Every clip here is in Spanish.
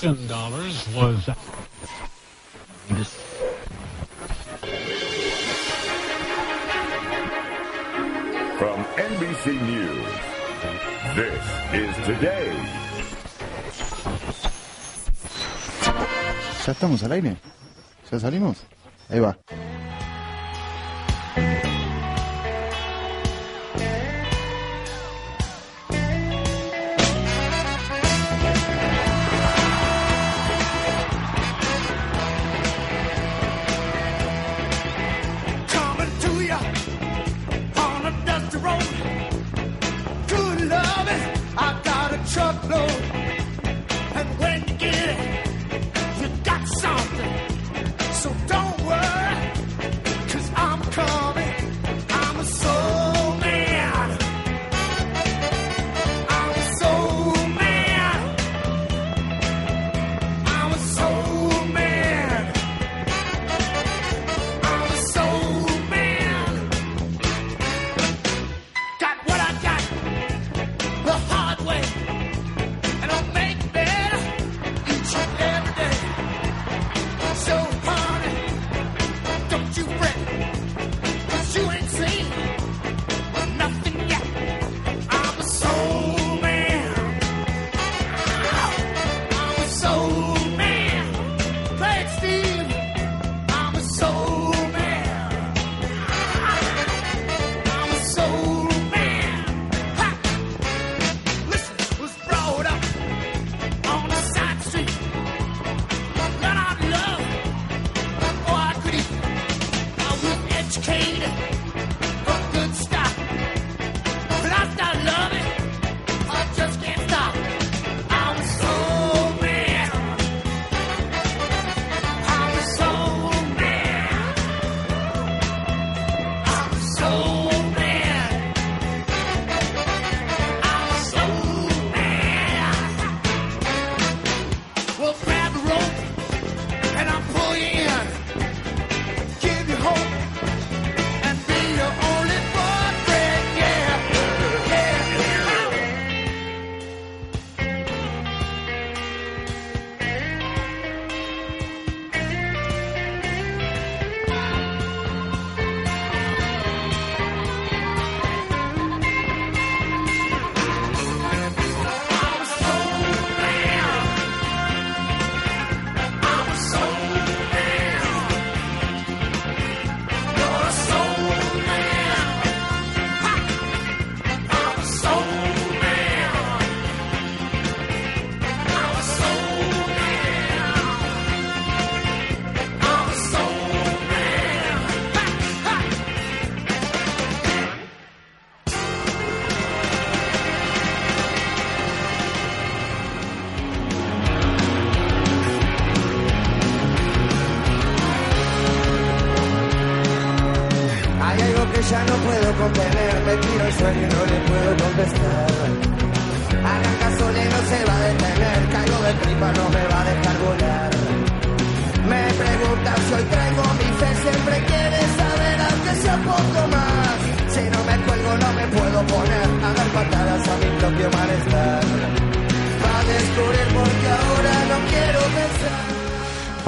Ten dollars was. From NBC News, this is Today. ¿Ya estamos al aire? ¿Ya salimos? Ahí va.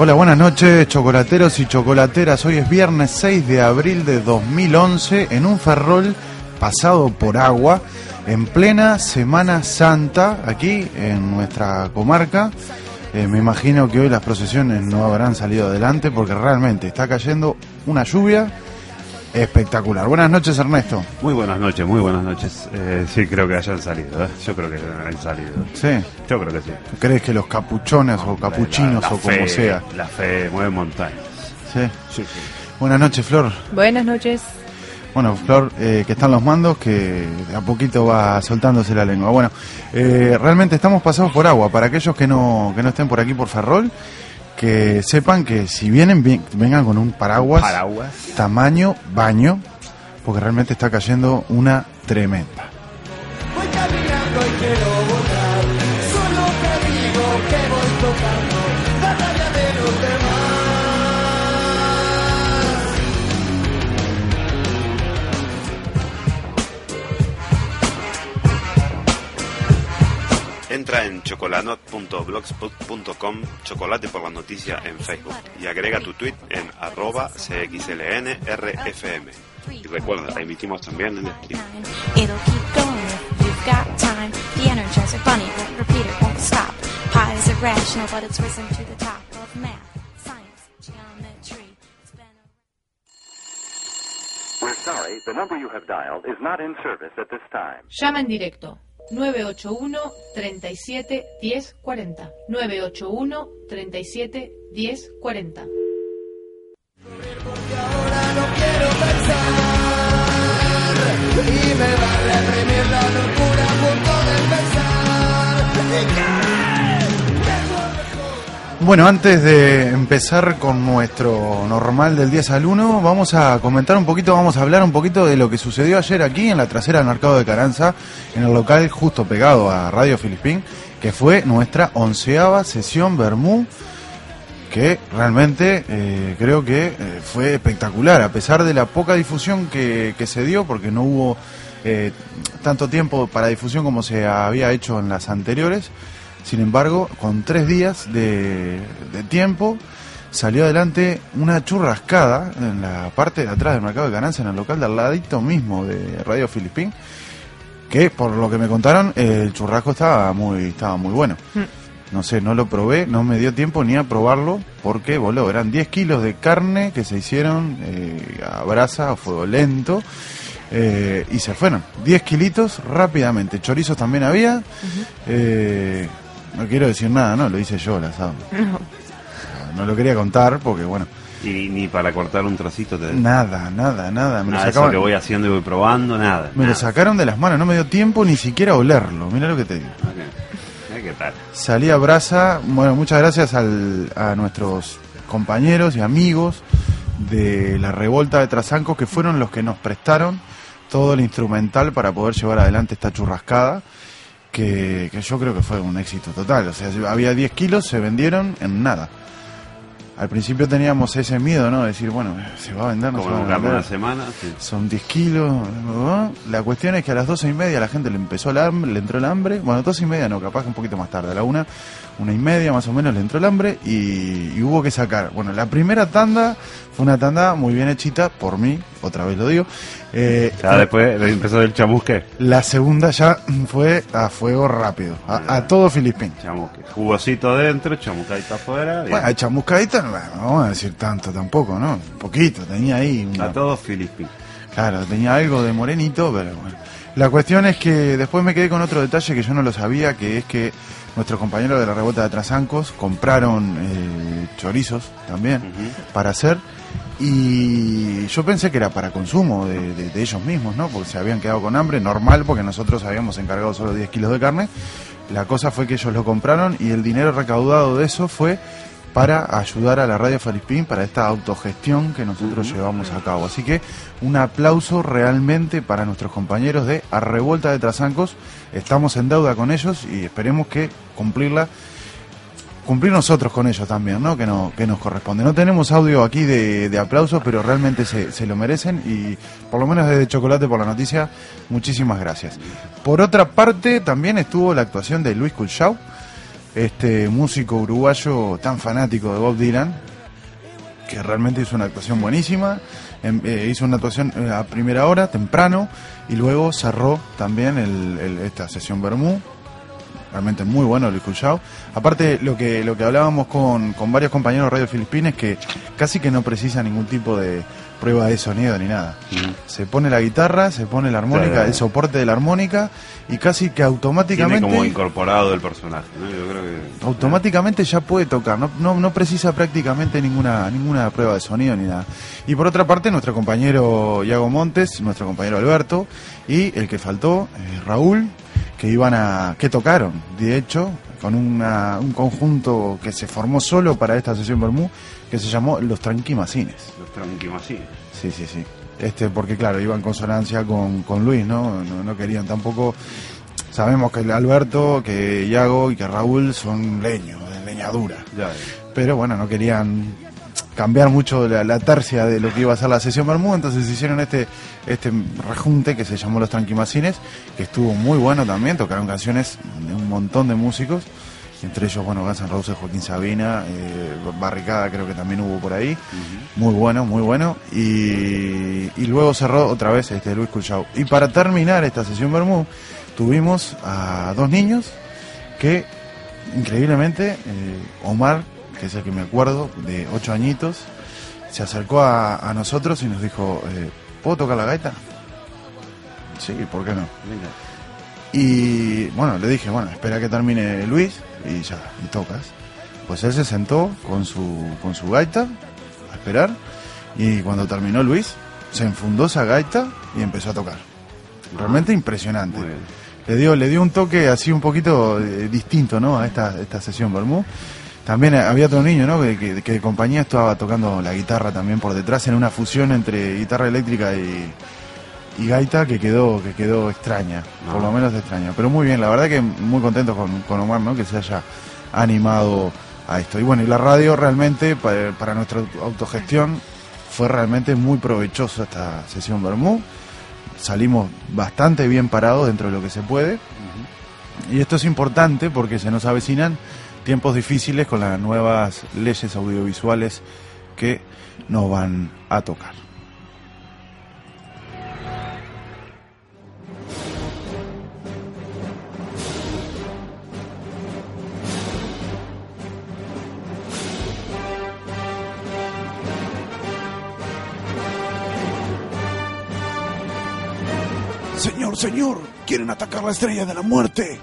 Hola, buenas noches, chocolateros y chocolateras. Hoy es viernes 6 de abril de 2011 en un ferrol pasado por agua en plena Semana Santa aquí en nuestra comarca. Eh, me imagino que hoy las procesiones no habrán salido adelante porque realmente está cayendo una lluvia espectacular. Buenas noches, Ernesto. Muy buenas noches, muy buenas noches. Eh, sí, creo que hayan salido. ¿eh? Yo creo que hayan salido. Sí. Yo creo que sí. ¿Crees que los capuchones o capuchinos La- la o como sea? La fe mueve montañas. Sí. Sí, sí. Buenas noches, Flor. Buenas noches. Bueno, Flor, eh, que están los mandos, que de a poquito va soltándose la lengua. Bueno, eh, realmente estamos pasados por agua. Para aquellos que no, que no estén por aquí por Ferrol, que sepan que si vienen, bien- vengan con un paraguas, Paraguas. tamaño baño, porque realmente está cayendo una tremenda. Entra en chocolanot.blogspot.com, chocolate por la noticia en Facebook. Y agrega tu tweet en arroba cxlnrfm. Y recuerda, emitimos también en stream. This time. Llama en directo 981 37 10 40. 981 37 10 40. Ahora no quiero pensar. Y me va a reprimir la locura a punto de empezar. Bueno, antes de empezar con nuestro normal del 10 al 1, vamos a comentar un poquito, vamos a hablar un poquito de lo que sucedió ayer aquí en la trasera del Mercado de Caranza, en el local justo pegado a Radio Filipín, que fue nuestra onceava sesión Bermú, que realmente eh, creo que eh, fue espectacular, a pesar de la poca difusión que, que se dio, porque no hubo eh, tanto tiempo para difusión como se había hecho en las anteriores. Sin embargo, con tres días de, de tiempo, salió adelante una churrascada en la parte de atrás del mercado de Cananza, en el local de al ladito mismo de Radio Filipín, que por lo que me contaron, el churrasco estaba muy, estaba muy bueno. No sé, no lo probé, no me dio tiempo ni a probarlo, porque, boludo, eran 10 kilos de carne que se hicieron eh, a brasa, a fuego lento, eh, y se fueron. 10 kilitos rápidamente. Chorizos también había. eh, no quiero decir nada, ¿no? Lo hice yo, el asado. No lo quería contar porque, bueno, Y ni para cortar un trocito te nada, nada, nada. Me, lo Nada de eso que voy haciendo y voy probando, nada. me lo sacaron de las manos, no me dio tiempo ni siquiera a olerlo. Mira lo que te digo. Ok. Eh, ¿Qué tal? Salí a brasa. Bueno, muchas gracias al- a nuestros compañeros y amigos de la revolta de Trasancos que fueron los que nos prestaron todo el instrumental para poder llevar adelante esta churrascada. Que, que yo creo que fue un éxito total. O sea, había 10 kilos, se vendieron en nada. Al principio teníamos ese miedo, ¿no? De decir, bueno, se va a vender, no se va a vender. una semana. sí. Son 10 kilos. ¿no? La cuestión es que a las 12 y media la gente le empezó el hambre, le entró el hambre. Bueno, 12 y media no, capaz que un poquito más tarde. A la una, una y media más o menos le entró el hambre y, y hubo que sacar. Bueno, la primera tanda fue una tanda muy bien hechita por mí, otra vez lo digo. Eh, Ya después empezó el chamusque. la segunda ya fue a fuego rápido, a, a todo Filipín. Chamusque. Jugosito dentro, chamuscadito afuera. Bueno, a chamuscadita no, no vamos a decir tanto tampoco, ¿no? Un poquito, tenía ahí una a todos Filipín. Claro, tenía algo de morenito, pero bueno. La cuestión es que después me quedé con otro detalle que yo no lo sabía, que es que nuestros compañeros de la revuelta de Trasancos compraron eh, chorizos también para hacer y yo pensé que era para consumo de, de- de ellos mismos, ¿no? Porque se habían quedado con hambre, normal, porque nosotros habíamos encargado solo 10 kilos de carne. La cosa fue que ellos lo compraron y el dinero recaudado de eso fue para ayudar a la Radio Felispín para esta autogestión que nosotros llevamos a cabo. Así que un aplauso realmente para nuestros compañeros de A Revuelta de Trasancos. Estamos en deuda con ellos y esperemos que cumplirla cumplir nosotros con ellos también, ¿no? Que, no, que nos corresponde. No tenemos audio aquí de, de aplausos, pero realmente se, se lo merecen y por lo menos desde Chocolate por la Noticia, muchísimas gracias. Por otra parte, también estuvo la actuación de Luis Culchau, este músico uruguayo tan fanático de Bob Dylan, que realmente hizo una actuación buenísima. Em, eh, hizo una actuación eh, a primera hora, temprano, y luego cerró también esta sesión Bermú. Realmente muy bueno Luis Cuyao. Aparte, lo que, lo que hablábamos con, con varios compañeros de Radio Filipinas, que casi que no precisa ningún tipo de, prueba de sonido ni nada. Se pone la guitarra, se pone la armónica, Claro. el soporte de la armónica y casi que Tiene automáticamente como incorporado el personaje, ¿no? Yo creo que... automáticamente ya puede tocar, no, no, no precisa prácticamente ninguna, ninguna prueba de sonido ni nada. Y por otra parte, nuestro compañero Iago Montes, nuestro compañero Alberto, y el que faltó, eh, Raúl, que iban a, que tocaron, de hecho, con una- un conjunto que se formó solo para esta sesión Bermú, que se llamó Los Tranquimacines. Los tranquimasines. Sí, sí, sí. Este, porque claro, iba en consonancia con, con Luis, ¿no? ¿no? no querían tampoco. Sabemos que el Alberto, que Iago y que Raúl son leños, de leñadura. Ya, Pero bueno, no querían cambiar mucho la, la tercia de lo que iba a ser la sesión Bermú, entonces hicieron este este rejunte que se llamó Los Tranquimacines, que estuvo muy bueno también, tocaron canciones de un montón de músicos, entre ellos, bueno, Guns N' Roses, Joaquín Sabina, eh, Barricada creo que también hubo por ahí, muy bueno, muy bueno, y, y luego cerró otra vez este Luis Cuchau. Y para terminar esta sesión Bermú, tuvimos a dos niños que increíblemente, eh, Omar, que es el que me acuerdo, de ocho añitos, se acercó a, a nosotros y nos dijo, eh, ¿puedo tocar la gaita? Sí, ¿por qué no? Y bueno, le dije, bueno, espera que termine Luis y ya, y tocas. Pues él se sentó con su, con su gaita a esperar y cuando terminó Luis, se enfundó esa gaita y empezó a tocar. Realmente impresionante. Le dio, le dio un toque así un poquito eh, distinto, ¿no? A esta, esta sesión Bermú. También había otro niño, ¿no? Que, que- que de compañía estaba tocando la guitarra también por detrás en una fusión entre guitarra eléctrica y, y gaita que quedó, que quedó extraña, por lo menos extraña. Pero muy bien, la verdad que muy contento con, con Omar, ¿no? Que se haya animado a esto. Y bueno, y la radio realmente para, para nuestra autogestión fue realmente muy provechosa esta sesión Bermú. Salimos bastante bien parados dentro de lo que se puede. Y esto es importante porque se nos avecinan tiempos difíciles con las nuevas leyes audiovisuales que nos van a tocar. Señor, señor, quieren atacar la estrella de la muerte.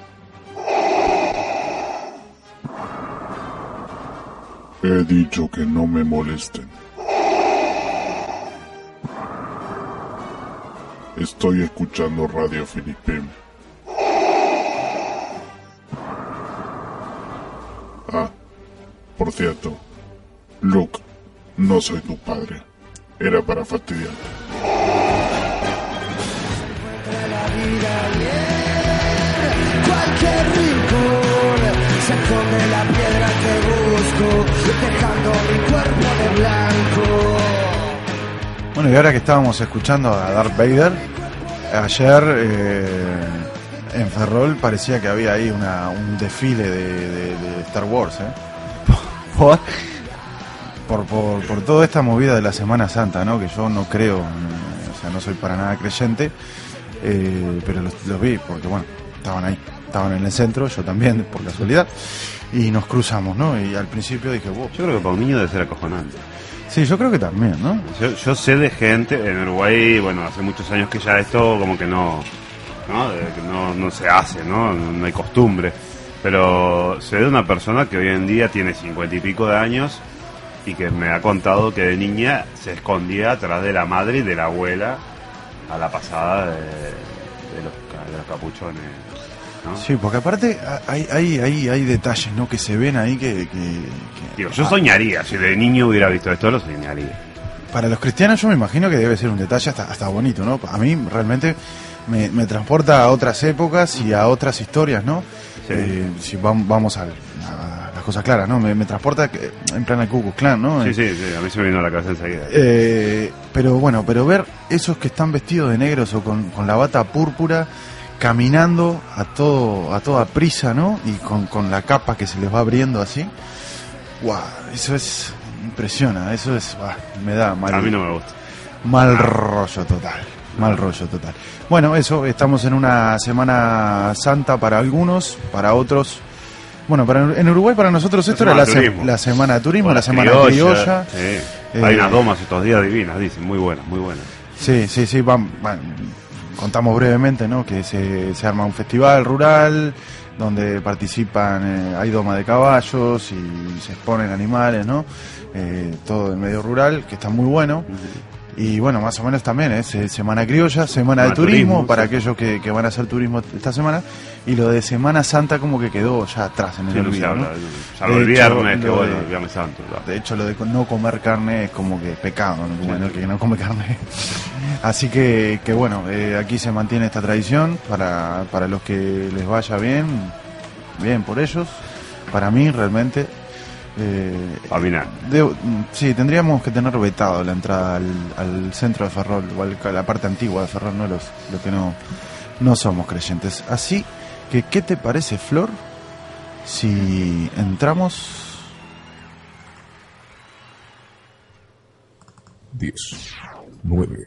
He dicho que no me molesten. Estoy escuchando Radio Filipim. Ah, por cierto, Luke, no soy tu padre. Era para fastidiarte. Cualquier se esconde la piedra que busco, dejando mi cuerpo de blanco. Bueno, y ahora que estábamos escuchando a Darth Vader, ayer eh, en Ferrol parecía que había ahí una, un desfile de, de- de Star Wars, ¿eh? ¿Por? Por, por, por toda esta movida de la Semana Santa, ¿no? Que yo no creo, o sea, no soy para nada creyente, eh, pero los, los vi porque, bueno, estaban ahí, estaban en el centro, yo también, por casualidad, y nos cruzamos, ¿no? Y al principio dije, wow. Yo creo que para un niño debe ser acojonante. Sí, yo creo que también, ¿no? Yo, yo sé de gente en Uruguay, bueno, hace muchos años que ya esto como que no, ¿no? No, no se hace, ¿no? No, hay costumbre. Pero sé de una persona que hoy en día tiene cincuenta y pico de años y que me ha contado que de niña se escondía atrás de la madre y de la abuela a la pasada de, de los, ca- de los capuchones. ¿No? Sí, porque aparte hay, hay, hay, hay detalles ¿no? que se ven ahí que, que- que- Digo, yo soñaría, si de niño hubiera visto esto, lo soñaría. para los cristianos yo me imagino que debe ser un detalle hasta, hasta bonito, ¿no? A mí realmente me, me transporta a otras épocas y a otras historias, ¿no? Eh, si vam- vamos a, a las cosas claras, ¿no? Me, me transporta que- en plan al Ku Klan, ¿no? Sí, sí, sí, a mí se me vino a la cabeza enseguida. Eh, pero bueno, pero ver esos que están vestidos de negros o con, con la bata púrpura caminando a todo a toda prisa, ¿no? Y con, con la capa que se les va abriendo así. Wow, eso es impresiona, eso es bah, me da mal. A mí no me gusta. Mal rollo total. Mal rollo total. Bueno, eso, estamos en una semana santa para algunos, para otros. Bueno, para, en Uruguay para nosotros esto La era la, semana de se- turismo. la semana de turismo, O la la semana criolla, criolla. sí. Hay Eh, unas domas estos días divinas, dicen, muy buenas, muy buenas. Sí, sí, sí, van, van- contamos brevemente, ¿no? Que se, se arma un festival rural donde participan, eh, hay doma de caballos y se exponen animales, ¿no? Eh, todo el medio rural, que está muy bueno. Y bueno, más o menos también es eh, Semana Criolla, Semana de Turismo, turismo, para sí. aquellos que, que van a hacer turismo esta semana. Y lo de Semana Santa como que quedó ya atrás en el Sí, olvido, ¿no? salvo el viernes, que bueno, el viernes santo. claro. de hecho, lo de no comer carne es como que pecado, ¿no? Como el que no come carne. Así que, que bueno, eh, aquí se mantiene esta tradición para, para los que les vaya bien, bien por ellos. Para mí, realmente. Eh, mm, sí, tendríamos que tener vetado la entrada al, al centro de Ferrol, o al- a la parte antigua de Ferrol, no los, los que no, no somos creyentes. Así que, ¿qué te parece, Flor? Si entramos 10, 9,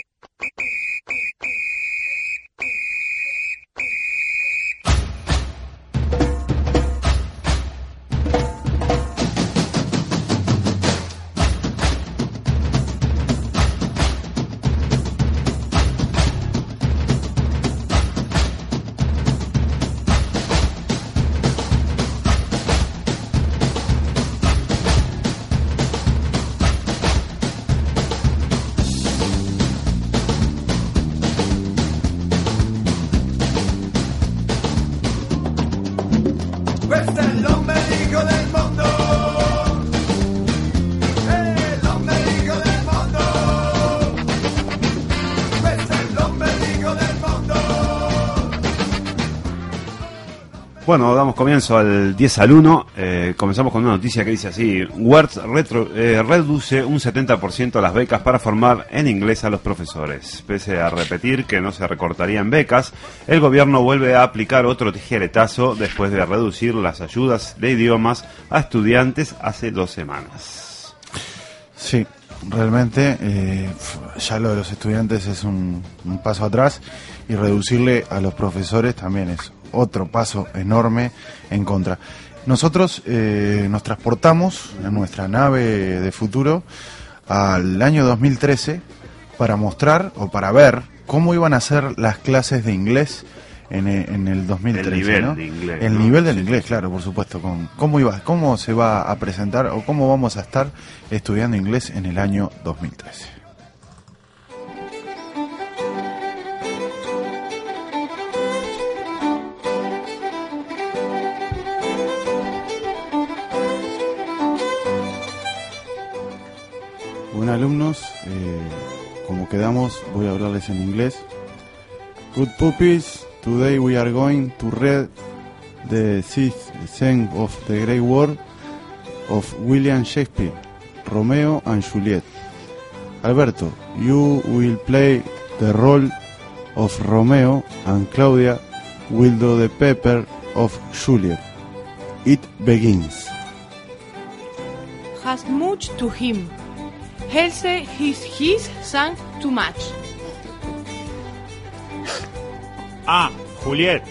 Bueno, damos comienzo al 10 al 1. Eh, comenzamos con una noticia que dice así: Wertz retro- eh, reduce un 70% las becas para formar en inglés a los profesores. Pese a repetir que no se recortarían becas, el gobierno vuelve a aplicar otro tijeretazo después de reducir las ayudas de idiomas a estudiantes hace dos semanas. Sí, realmente eh, ya lo de los estudiantes es un, un paso atrás y reducirle a los profesores también es otro paso enorme en contra. Nosotros eh, nos transportamos en nuestra nave de futuro al año 2013 para mostrar o para ver cómo iban a ser las clases de inglés en, e- en el 2013. El nivel ¿no? de inglés, El ¿no? nivel del inglés, claro, por supuesto. Con cómo, iba, ¿Cómo se va a presentar o cómo vamos a estar estudiando inglés en el año 2013? Bueno, alumnos, eh, como quedamos, voy a hablarles en inglés. Good puppies, today we are going to read the sixth scene of the Great War of William Shakespeare, Romeo and Juliet. Alberto, you will play the role of Romeo and Claudia will do the paper of Juliet. It begins. has much to him. Else his his sang too much. Ah, Juliet,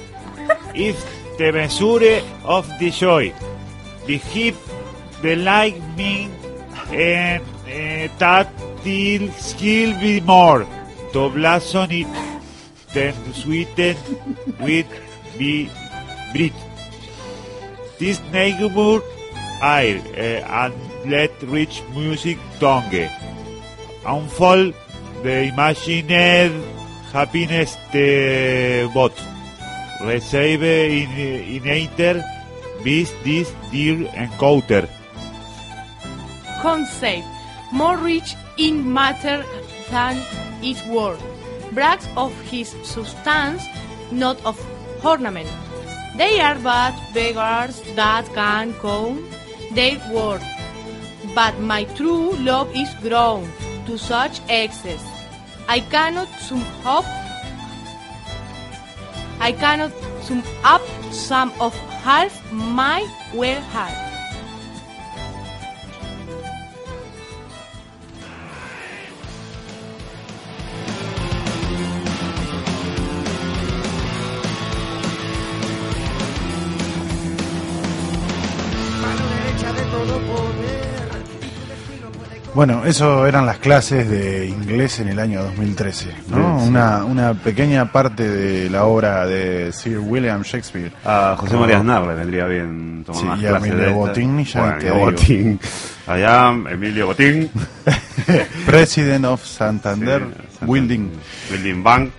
if the measure of the joy, the hip, the lightning, and uh, that till skill be more, to blossom it, then sweeten with the breath. This neighbor air uh, and let rich music tongue unfold the imagined happiness the bot receive in in either this this dear encounter Concept more rich in matter than its worth. Brags of his substance, not of ornament. They are but beggars that can count their worth. But my true love is grown to such excess. I cannot sum up I cannot sum up some of half my well heart. Bueno, eso eran las clases de inglés en el año 2013, ¿no? Sí, sí. Una, una pequeña parte de la obra de Sir William Shakespeare. A José Como- María Aznar le vendría bien tomar Sí, más y a clases Emilio de estas. Botín, ya Bueno, te. Botín. Allá, Emilio Botín. President of Santander, Wilding. Wilding Bank.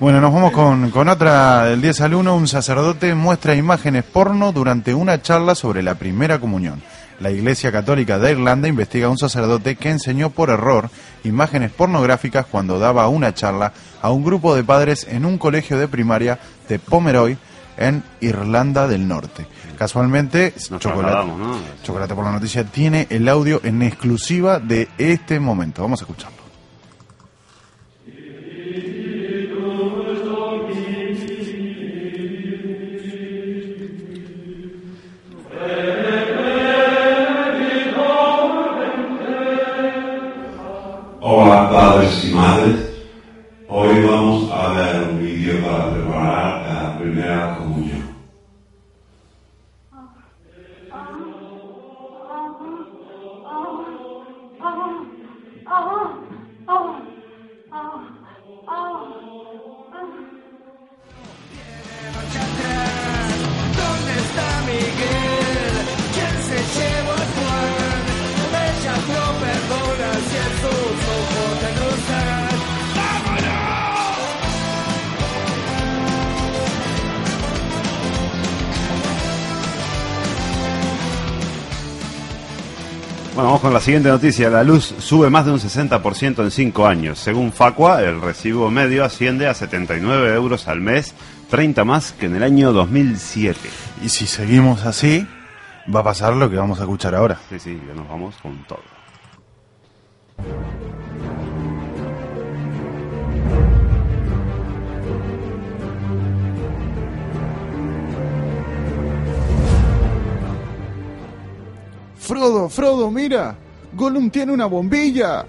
Bueno, nos vamos con, con otra del 10 al 1. Un sacerdote muestra imágenes porno durante una charla sobre la primera comunión. La Iglesia Católica de Irlanda investiga a un sacerdote que enseñó por error imágenes pornográficas cuando daba una charla a un grupo de padres en un colegio de primaria de Pomeroy en Irlanda del Norte. Casualmente, Nos Chocolate. Chocolate por la Noticia tiene el audio en exclusiva de este momento. Vamos a escucharlo. Hola padres y Bueno, vamos con la siguiente noticia. La luz sube más de un 60% en 5 años. Según Facua, el recibo medio asciende a 79 euros al mes, 30 más que en el año 2007. Y si seguimos así, va a pasar lo que vamos a escuchar ahora. Sí, sí, ya nos vamos con todo. Frodo, Frodo, mira. Gollum tiene una bombilla.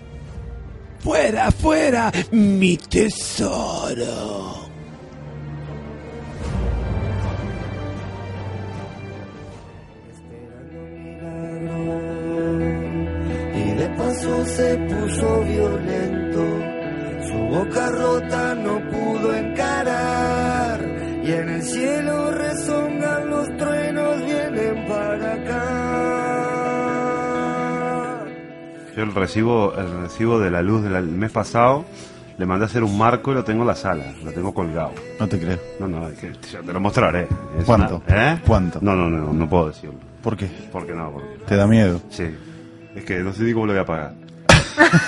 Fuera, fuera, mi tesoro. Y de paso se puso violento. Su boca rota no pudo encarar. Y en el cielo resongan los truenos, Yo el recibo, el recibo de la luz del mes pasado le mandé a hacer un marco y lo tengo en la sala, lo tengo colgado. No te creo. No, no, es que ya te lo mostraré. Es ¿Cuánto? una- ¿Eh? ¿Cuánto? No, no, no, no puedo decirlo. ¿Por qué? Porque no, porque... ¿Te da miedo? Sí. Es que no sé ni cómo lo voy a pagar.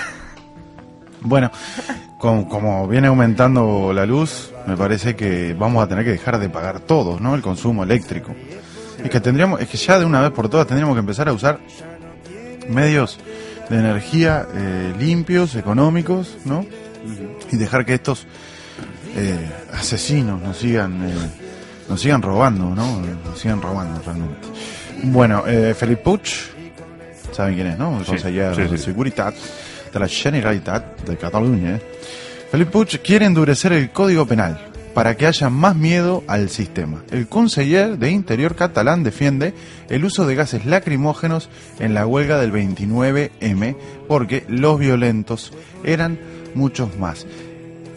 Bueno, com- como viene aumentando la luz, me parece que vamos a tener que dejar de pagar todos, ¿no? El consumo eléctrico. Es que tendríamos, es que ya de una vez por todas tendríamos que empezar a usar medios de energía eh, limpios, económicos, ¿no? Y dejar que estos eh, asesinos nos sigan, eh, nos sigan robando, ¿no? Nos sigan robando realmente. Bueno, eh, Felipe Puig, ¿saben quién es, no? El Sí, consejero sí, de. Seguridad de la Generalitat de Cataluña. Felipe Puig quiere endurecer el código penal para que haya más miedo al sistema. El conseller de Interior catalán defiende el uso de gases lacrimógenos en la huelga del 29M porque los violentos eran muchos más.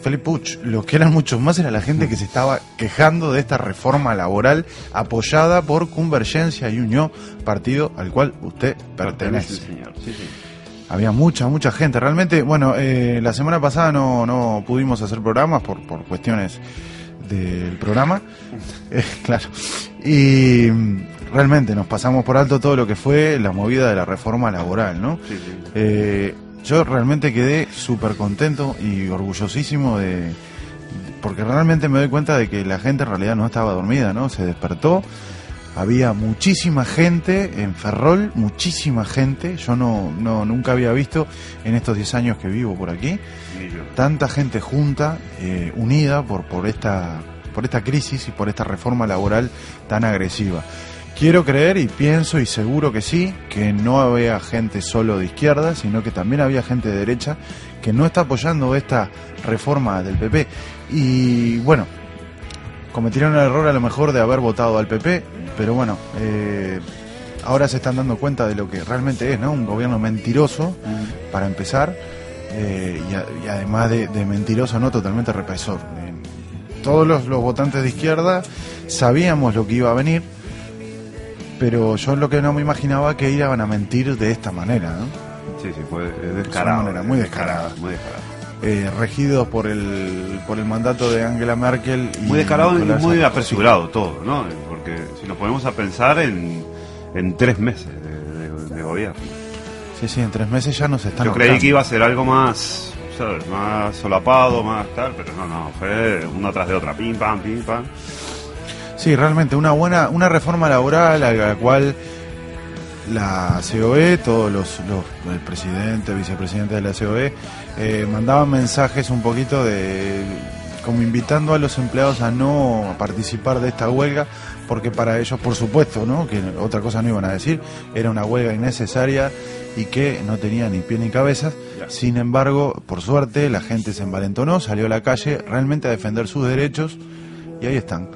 Felipe Puig, los que eran muchos más era la gente que se estaba quejando de esta reforma laboral apoyada por Convergencia y Unión, partido al cual usted pertenece. Sí, señor. Sí, sí. Había mucha, mucha gente. Realmente, bueno, eh, la semana pasada no, no pudimos hacer programas por, por cuestiones del programa. Eh, claro. Y realmente nos pasamos por alto todo lo que fue la movida de la reforma laboral, ¿no? Sí, sí. Eh, yo realmente quedé súper contento y orgullosísimo de, porque realmente me doy cuenta de que la gente en realidad no estaba dormida, ¿no? Se despertó, había muchísima gente en Ferrol, muchísima gente, yo no, no nunca había visto en estos 10 años que vivo por aquí, tanta gente junta, eh, unida por, por, esta, por esta crisis y por esta reforma laboral tan agresiva. Quiero creer y pienso y seguro que sí, que no había gente solo de izquierda, sino que también había gente de derecha que no está apoyando esta reforma del PP. Y bueno, cometieron el error a lo mejor de haber votado al PP, pero bueno, eh, ahora se están dando cuenta de lo que realmente es, ¿no? Un gobierno mentiroso, para empezar, eh, y, a- y además de, de mentiroso, ¿no? Totalmente represor. Eh, todos los, los votantes de izquierda sabíamos lo que iba a venir, pero yo lo que no me imaginaba que iban a mentir de esta manera, ¿no? Sí, sí, fue De descarado. una manera muy descarada. Muy descarado. Eh, regidos por el, por el mandato de Angela Merkel. Y Muy descarado y muy Sarkozy. apresurado todo, ¿no? Porque si nos ponemos a pensar en, en tres meses de, de- de gobierno. Sí, sí, en tres meses ya nos están Yo creí que iba a ser algo más, ¿sabes? Más solapado, más tal, pero no, no, fue una tras de otra, pim, pam, pim, pam. Sí, realmente una buena, una reforma laboral a la cual la COE, todos los, los el presidente, vicepresidente de la COE, eh, mandaban mensajes un poquito de como invitando a los empleados a no participar de esta huelga, porque para ellos, por supuesto, ¿no? que otra cosa no iban a decir, era una huelga innecesaria y que no tenía ni pie ni cabeza. Sin embargo, por suerte, la gente se envalentonó, salió a la calle realmente a defender sus derechos y ahí están.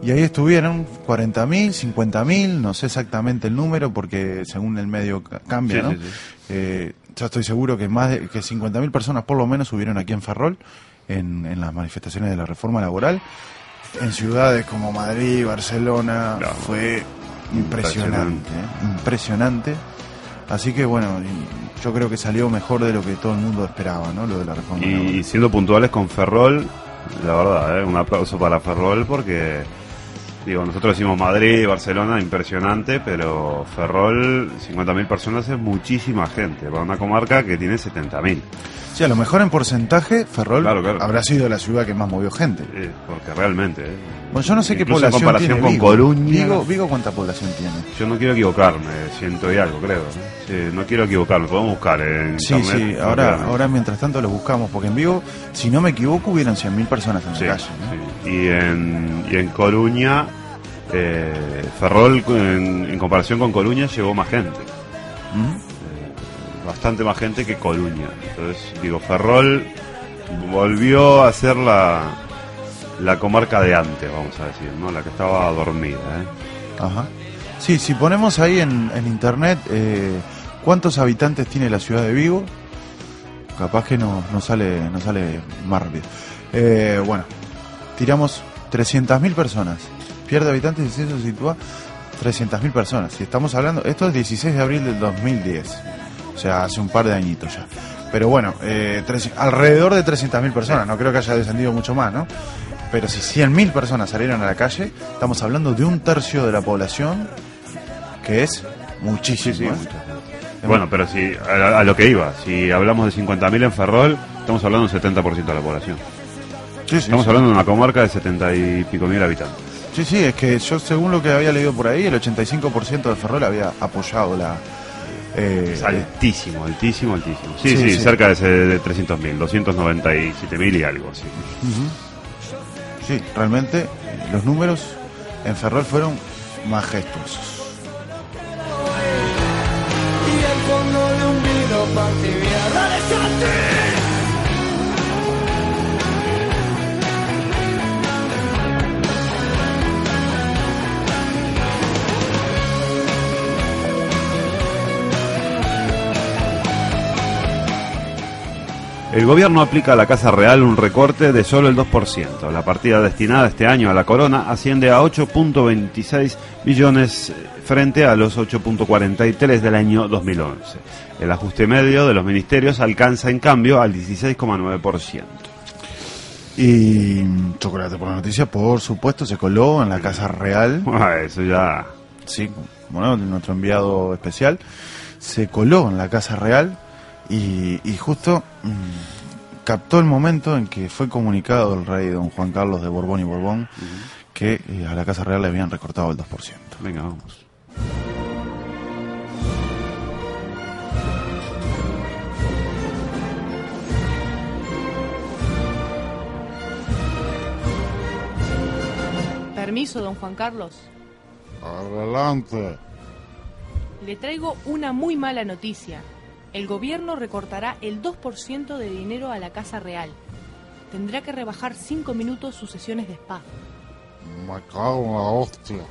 Y ahí estuvieron 40.000, 50.000, no sé exactamente el número porque según el medio ca- cambia, Sí, ¿no? sí, sí. Eh, yo estoy seguro que más de que 50.000 personas por lo menos subieron aquí en Ferrol en, en las manifestaciones de la reforma laboral. En ciudades como Madrid, Barcelona, fue impresionante, ¿eh? impresionante. Así que bueno, y yo creo que salió mejor de lo que todo el mundo esperaba, ¿no? Lo de la reforma laboral. Y siendo puntuales con Ferrol, la verdad, ¿eh? un aplauso para Ferrol porque, digo, nosotros decimos Madrid, Barcelona, impresionante, pero Ferrol, 50.000 personas es muchísima gente para una comarca que tiene 70.000. Sí, a lo mejor en porcentaje, Ferrol Claro, claro. habrá sido la ciudad que más movió gente. Eh, porque realmente. ¿eh? Bueno, yo no sé qué en población comparación tiene con Vigo. Coruña. Vigo, Vigo, ¿cuánta población tiene? Yo no quiero equivocarme, ciento y algo, creo. ¿eh? Sí, no quiero equivocarme, podemos buscar en Sí, internet. sí, ahora, ahora mientras tanto lo buscamos, porque en Vigo, si no me equivoco, hubieron 100.000 personas en Sí, la calle. ¿no? sí. Y, en, y en Coruña, eh, Ferrol, en, en comparación con Coruña, llevó más gente. ¿Mm? Bastante más gente que Coruña. Entonces, digo, Ferrol volvió a ser la, la comarca de antes, vamos a decir, ¿no? La que estaba dormida, ¿eh? Ajá. Sí, si ponemos ahí en, en internet eh, cuántos habitantes tiene la ciudad de Vigo, capaz que no, no sale no sale más rápido. Eh, bueno, tiramos 300.000 personas. Pierde habitantes y se sitúa 300.000 personas. Si estamos hablando, esto es 16 de abril del 2010, o sea, hace un par de añitos ya. Pero bueno, eh, tres- alrededor de 300.000 personas, no creo que haya descendido mucho más, ¿no? Pero si 100.000 personas salieron a la calle, estamos hablando de un tercio de la población, que es muchísimo. ¿eh? Bueno, pero si a, a lo que iba, si hablamos de 50.000 en Ferrol, estamos hablando de un 70% de la población. Sí, sí, estamos sí. hablando de una comarca de 70 y pico mil habitantes. Sí, sí, es que yo según lo que había leído por ahí, el 85% de Ferrol había apoyado la... eh, altísimo, altísimo, altísimo. Sí, Sí, sí, sí. cerca de, de 300.000, 297.000 y algo así. Ujú. Sí, realmente los números en Ferrol fueron majestuosos. El gobierno aplica a la Casa Real un recorte de solo el 2%. La partida destinada este año a la corona asciende a 8.26 millones eh, frente a los 8.43 del año 2011. El ajuste medio de los ministerios alcanza en cambio al 16,9%. Y Chocolate por la Noticia, por supuesto, se coló en la Casa Real. Ah, Eso ya... Sí, bueno, nuestro enviado especial se coló en la Casa Real y, y justo mm, captó el momento en que fue comunicado el rey don Juan Carlos de Borbón y Borbón que eh, a la Casa Real le habían recortado el 2%. Venga, vamos. Permiso, don Juan Carlos. Adelante. Le traigo una muy mala noticia. El gobierno recortará el 2% de dinero a la Casa Real. Tendrá que rebajar 5 minutos sus sesiones de spa. Me cago en la hostia.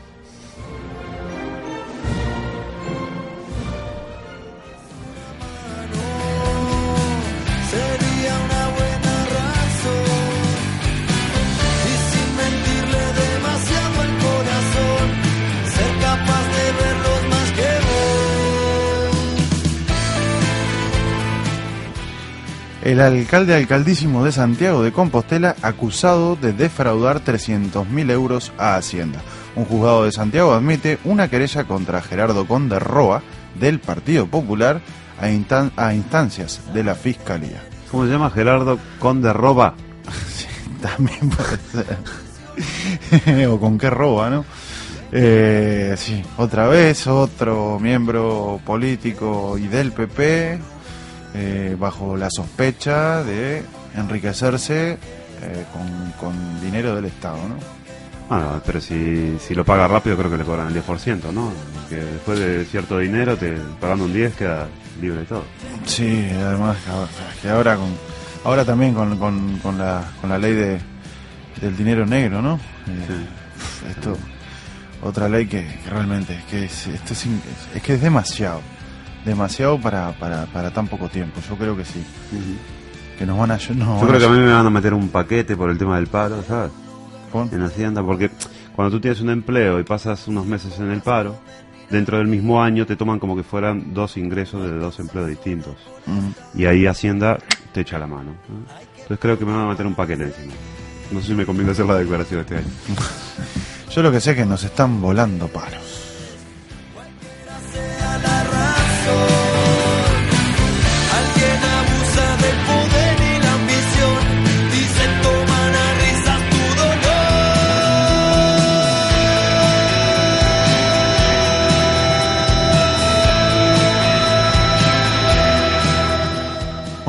El alcalde alcaldísimo de Santiago de Compostela acusado de defraudar 300.000 euros a Hacienda. Un juzgado de Santiago admite una querella contra Gerardo Conde Roa del Partido Popular a, instan- a instancias de la Fiscalía. ¿Cómo se llama Gerardo Conde Roba? También puede ser. o con qué roba, ¿no? Eh, sí, otra vez otro miembro político y del PP eh, bajo la sospecha de enriquecerse eh, con, con dinero del Estado, ¿no? Pero si, si lo paga rápido creo que le cobran el 10%, ¿no? Que después de cierto dinero, te pagando un 10 queda libre de todo. Sí, además que ahora- con ahora también con, con, con la, con la ley de, del dinero negro, ¿no? Eh, Esto otra ley que, que realmente que es, esto es, es que es demasiado, demasiado para, para, para tan poco tiempo. Yo creo que sí, que nos van a Yo creo que a mí me van a meter un paquete por el tema del paro, ¿sabes? En Hacienda, porque cuando tú tienes un empleo y pasas unos meses en el paro, dentro del mismo año te toman como que fueran dos ingresos de dos empleos distintos. Y ahí Hacienda te echa la mano. ¿no? Entonces creo que me van a meter un paquete encima. No sé si me conviene hacer la declaración este año. Yo lo que sé es que nos están volando paros.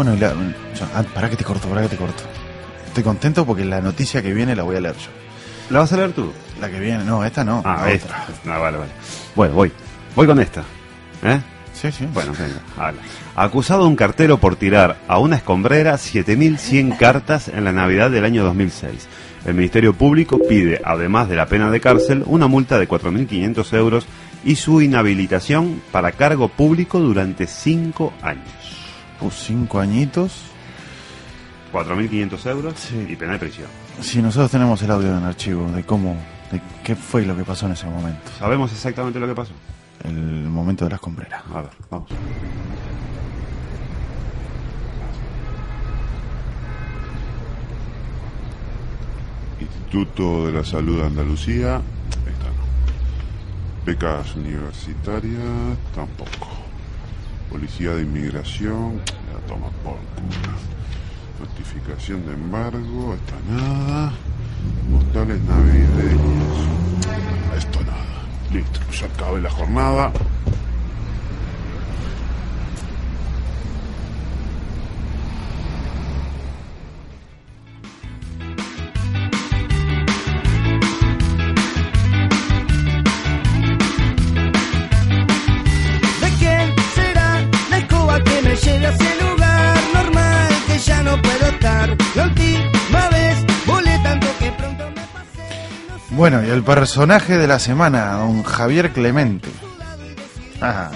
Bueno, y la, ah, pará que te corto, pará que te corto. Estoy contento porque la noticia que viene la voy a leer yo. ¿La vas a leer tú? La que viene, no, esta no. Ah, la esta. Ah, vale, vale. Bueno, voy. Voy con esta. ¿Eh? Sí, sí. Bueno, venga. habla. Acusado un cartero por tirar a una escombrera 7.100 cartas en la Navidad del año 2006. El Ministerio Público pide, además de la pena de cárcel, una multa de 4.500 euros y su inhabilitación para cargo público durante 5 años. Pues cinco añitos. 4.500 euros y pena de prisión. Sí, nosotros tenemos el audio en archivo de cómo, de qué fue lo que pasó en ese momento. ¿Sabemos exactamente lo que pasó? El momento de la escombrera. A ver, vamos. Instituto de la Salud de Andalucía. Ahí está. Becas universitarias, tampoco. Policía de Inmigración, ya toma por culo. Notificación de embargo, esta nada. Postales navideños. Esto nada. Listo, ya acabé la jornada. Bueno, y el personaje de la semana, don Javier Clemente. Ajá.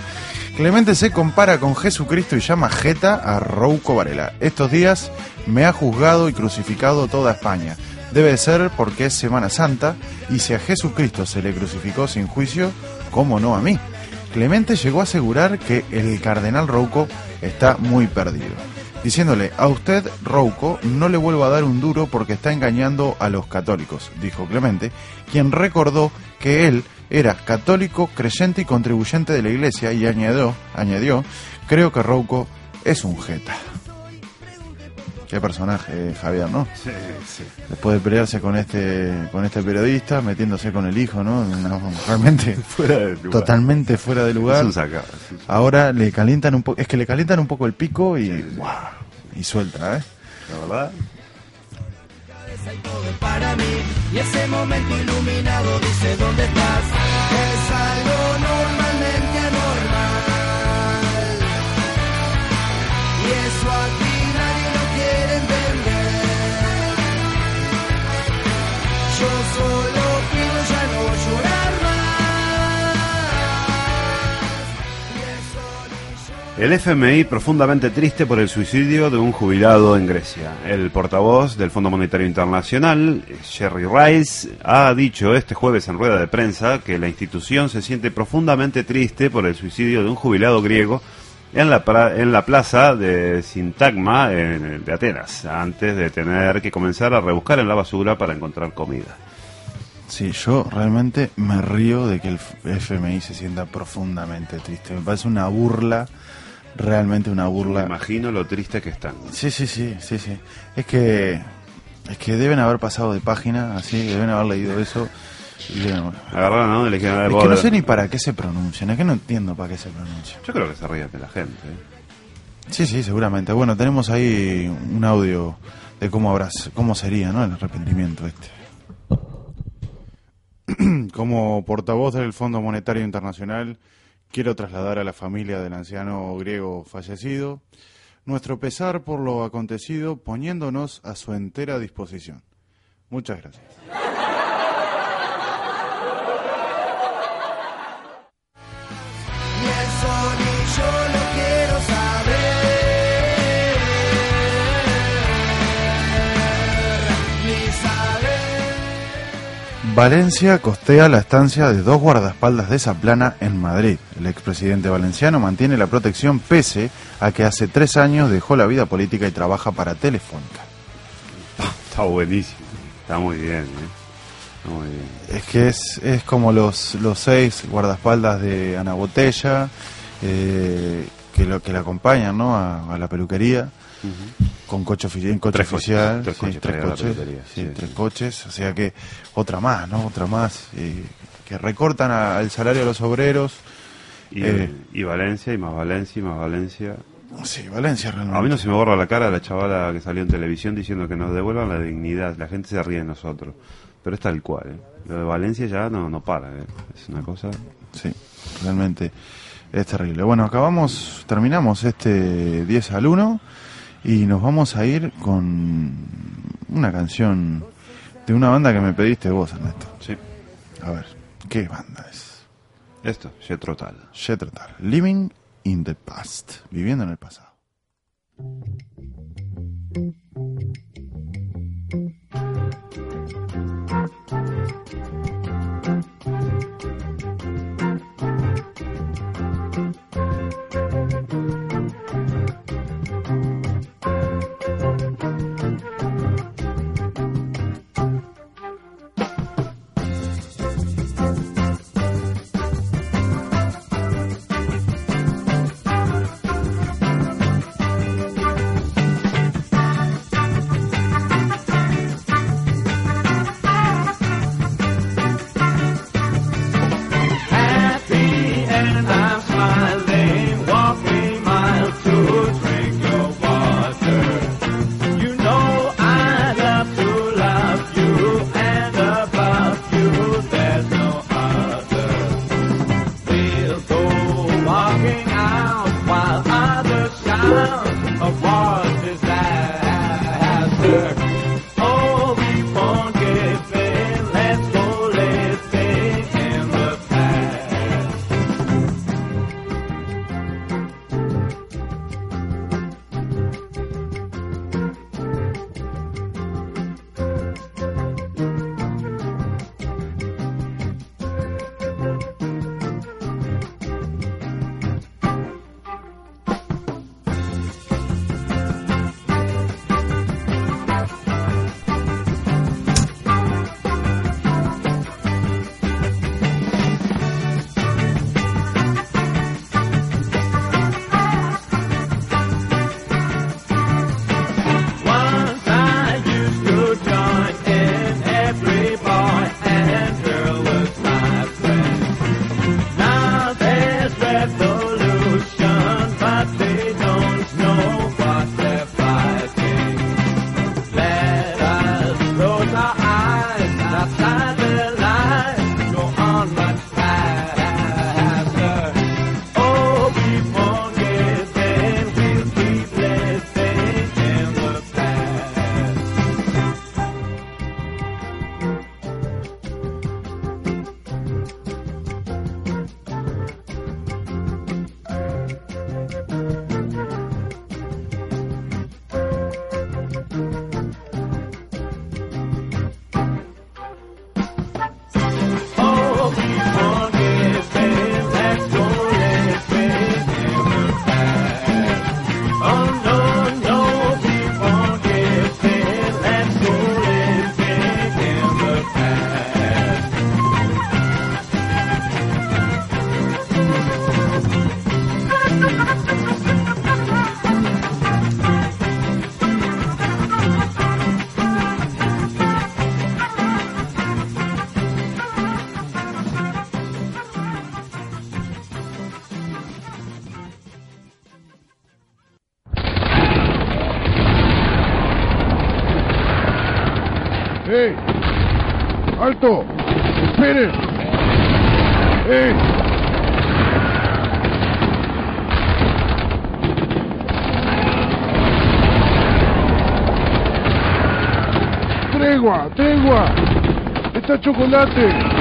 Clemente se compara con Jesucristo y llama Jeta a Rouco Varela. Estos días me ha juzgado y crucificado toda España. Debe ser porque es Semana Santa y si a Jesucristo se le crucificó sin juicio, ¿cómo no a mí? Clemente llegó a asegurar que el cardenal Rouco está muy perdido, diciéndole, a usted, Rouco, no le vuelvo a dar un duro porque está engañando a los católicos, dijo Clemente, quien recordó que él era católico, creyente y contribuyente de la iglesia y añadió, añadió creo que Rouco es un jeta. Qué personaje, Javier, ¿no? Sí, sí. Después de pelearse con este con este periodista, metiéndose con el hijo, ¿no? No, realmente Fuera de lugar. totalmente fuera de lugar. Sí, sí. Ahora le calientan un poco, es que le calientan un poco el pico y ¡guau! y suelta, ¿eh? La verdad. para mí y ese momento iluminado dice dónde estás es algo normalmente anormal y eso El FMI profundamente triste por el suicidio de un jubilado en Grecia. El portavoz del Fondo Monetario Internacional, Jerry Rice, ha dicho este jueves en rueda de prensa que la institución se siente profundamente triste por el suicidio de un jubilado griego en la, en la plaza de Sintagma en- de Atenas, antes de tener que comenzar a rebuscar en la basura para encontrar comida. Sí, yo realmente me río de que el FMI se sienta profundamente triste. Me parece una burla, realmente una Me burla. imagino lo triste que están. Sí, sí, sí, sí, sí. Es que es que deben haber pasado de página, así, deben haber leído eso. Deben- Agarraron le dijeron, "Eh, Es que no sé ni para qué se pronuncian, es que no entiendo para qué se pronuncian. Yo creo que se ríen de la gente. ¿eh? Sí, sí, seguramente. Bueno, tenemos ahí un audio de cómo habrá, cómo sería, ¿no? El arrepentimiento este. Como portavoz del Fondo Monetario Internacional, quiero trasladar a la familia del anciano griego fallecido nuestro pesar por lo acontecido, poniéndonos a su entera disposición. Muchas gracias. Valencia costea la estancia de dos guardaespaldas de Zaplana en Madrid. El expresidente valenciano mantiene la protección pese a que hace tres años dejó la vida política y trabaja para Telefónica. Está buenísimo. Está muy bien. ¿eh? Está muy bien. Es que es, es como los, los seis guardaespaldas de Ana Botella, eh, que lo que la acompañan ¿no? a, a la peluquería, con coche, ofici- en coche Tres coches, oficial, sí, coches tres sí, tres coches, o sea que otra más, ¿no? Otra más, eh, que recortan a- al salario de los obreros. Y, Eh, y Valencia, y más Valencia, y más Valencia. Sí, Valencia realmente. A mí no se me borra la cara la chavala que salió en televisión diciendo que nos devuelvan la dignidad. La gente se ríe de nosotros. Pero es tal cual. ¿eh? Lo de Valencia ya no, no para. ¿eh? Es una cosa. Sí, realmente es terrible. Bueno, acabamos, terminamos este 10 al 1 y nos vamos a ir con una canción de una banda que me pediste vos, Ernesto. Sí. A ver, ¿qué banda es? Esto. Jethro Tull, Living in the Past, viviendo en el pasado. ¡Alto! ¡Esperen! ¡Ey! ¡Tregua! ¡Tregua! ¡Está chocolate!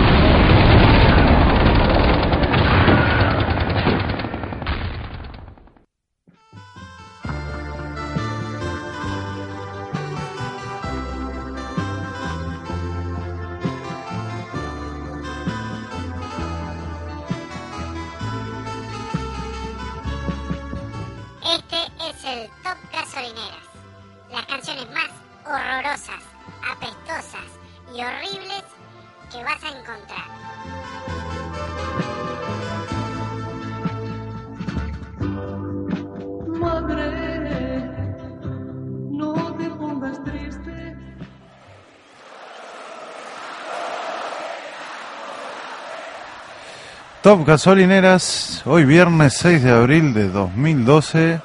Top Gasolineras, hoy viernes 6 de abril de 2012.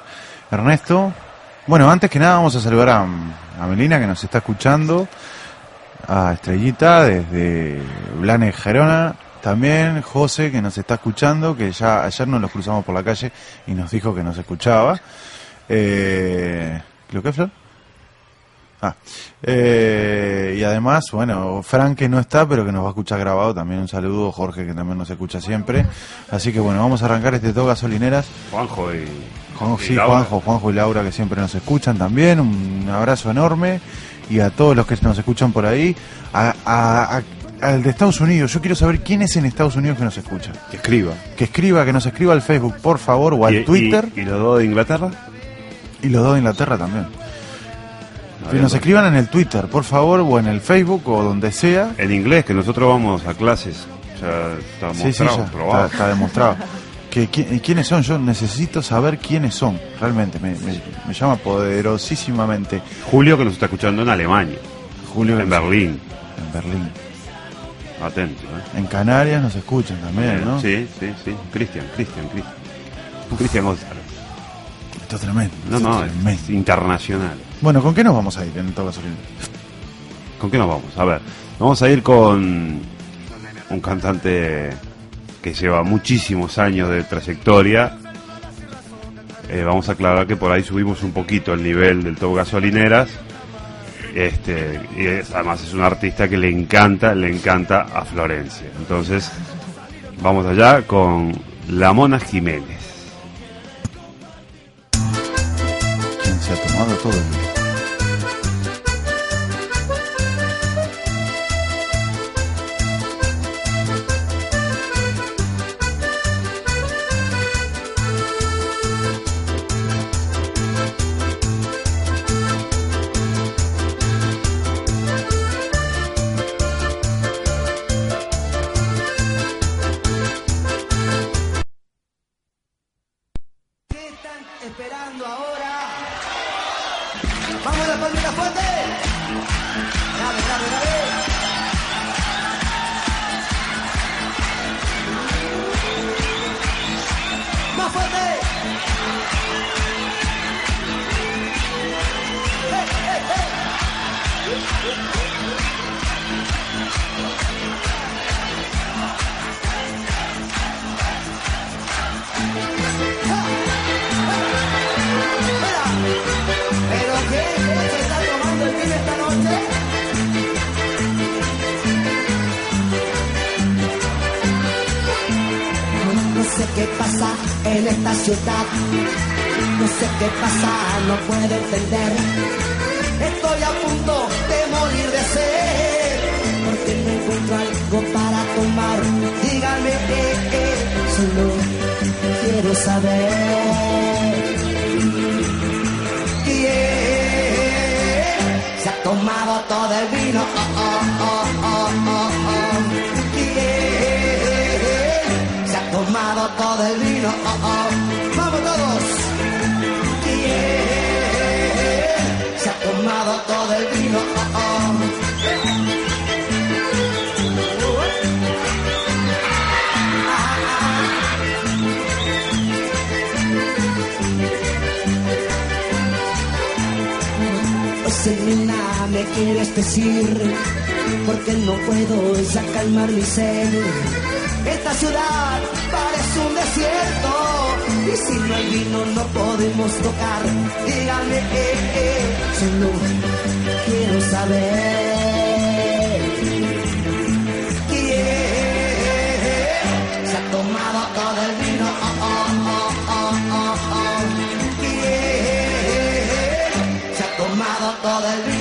Ernesto, bueno, antes que nada vamos a saludar a, Melina que nos está escuchando, a Estrellita desde Blanes Gerona, también José que nos está escuchando, que ya ayer nos los cruzamos por la calle y nos dijo que nos escuchaba. Eh, ¿Lo que Flor? Ah, eh, y además, bueno, Frank que no está, pero que nos va a escuchar grabado, también un saludo, Jorge que también nos escucha siempre. Así que bueno, vamos a arrancar este Top Gasolineras. Juanjo y. Juan- y sí, Laura. Juanjo, Juanjo y Laura que siempre nos escuchan también. Un abrazo enorme. Y a todos los que nos escuchan por ahí. A, a- a- al de Estados Unidos. Yo quiero saber quién es en Estados Unidos que nos escucha. Que escriba. Que escriba, que nos escriba al Facebook, por favor, o al ¿Y- Twitter. ¿Y, y los dos de Inglaterra? Y los dos de Inglaterra también. Que nos escriban en el Twitter, por favor, o en el Facebook, o donde sea. En inglés, que nosotros vamos a clases. Ya está Sí, sí, mostrado, ya, probado. está, está demostrado. Que, qui- ¿Quiénes son? Yo necesito saber quiénes son. Realmente, me, me- me llama poderosísimamente. Julio, que nos está escuchando en Alemania. Julio En Berlín. En Berlín. Atento, ¿eh? En Canarias nos escuchan también, ¿no? Sí, sí, sí. Cristian, Cristian, Cristian. Cristian González. Esto es tremendo. No, no, es tremendo. es internacional. Bueno, ¿con qué nos vamos a ir en todo? ¿Con qué nos vamos? A ver, vamos a ir con un cantante que lleva muchísimos años de trayectoria. Eh, vamos a aclarar que por ahí subimos un poquito el nivel del Top Gasolineras. Este, y es- además es un artista que le encanta, le encanta a Florencia. Entonces, vamos allá con La Mona Jiménez. ¿Quién se ha tomado todo el quieres decir porque no puedo ya calmar mi sed. Esta ciudad parece un desierto y si no hay vino no podemos tocar. Dígame, eh, eh, solo quiero saber quién se ha tomado todo el vino. Oh, oh, oh, oh, oh, oh. ¿Quién se ha tomado todo el vino?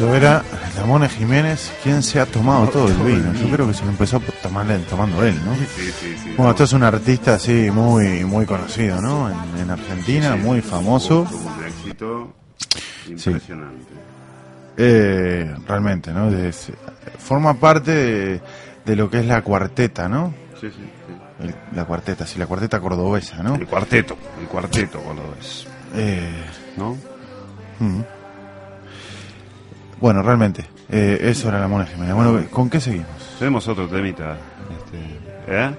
Eso era la Mona Jiménez, quien se ha tomado todo el vino. Yo creo que se lo empezó tomando, tomando él, ¿no? Sí, sí, sí. Bueno, esto es un artista así muy muy conocido, ¿no? En, en Argentina, muy famoso. Un éxito impresionante. Eh, realmente, ¿no? Se- forma parte de, de lo que es la cuarteta, ¿no? Sí, sí, sí. El- la cuarteta, sí, la cuarteta cordobesa, ¿no? El cuarteto, el cuarteto cordobés. Eh, ¿No? mm. Bueno, realmente, eh, eso era la Mona Jiménez. Bueno, ¿con qué seguimos? Tenemos otro temita. Este, ¿Eh?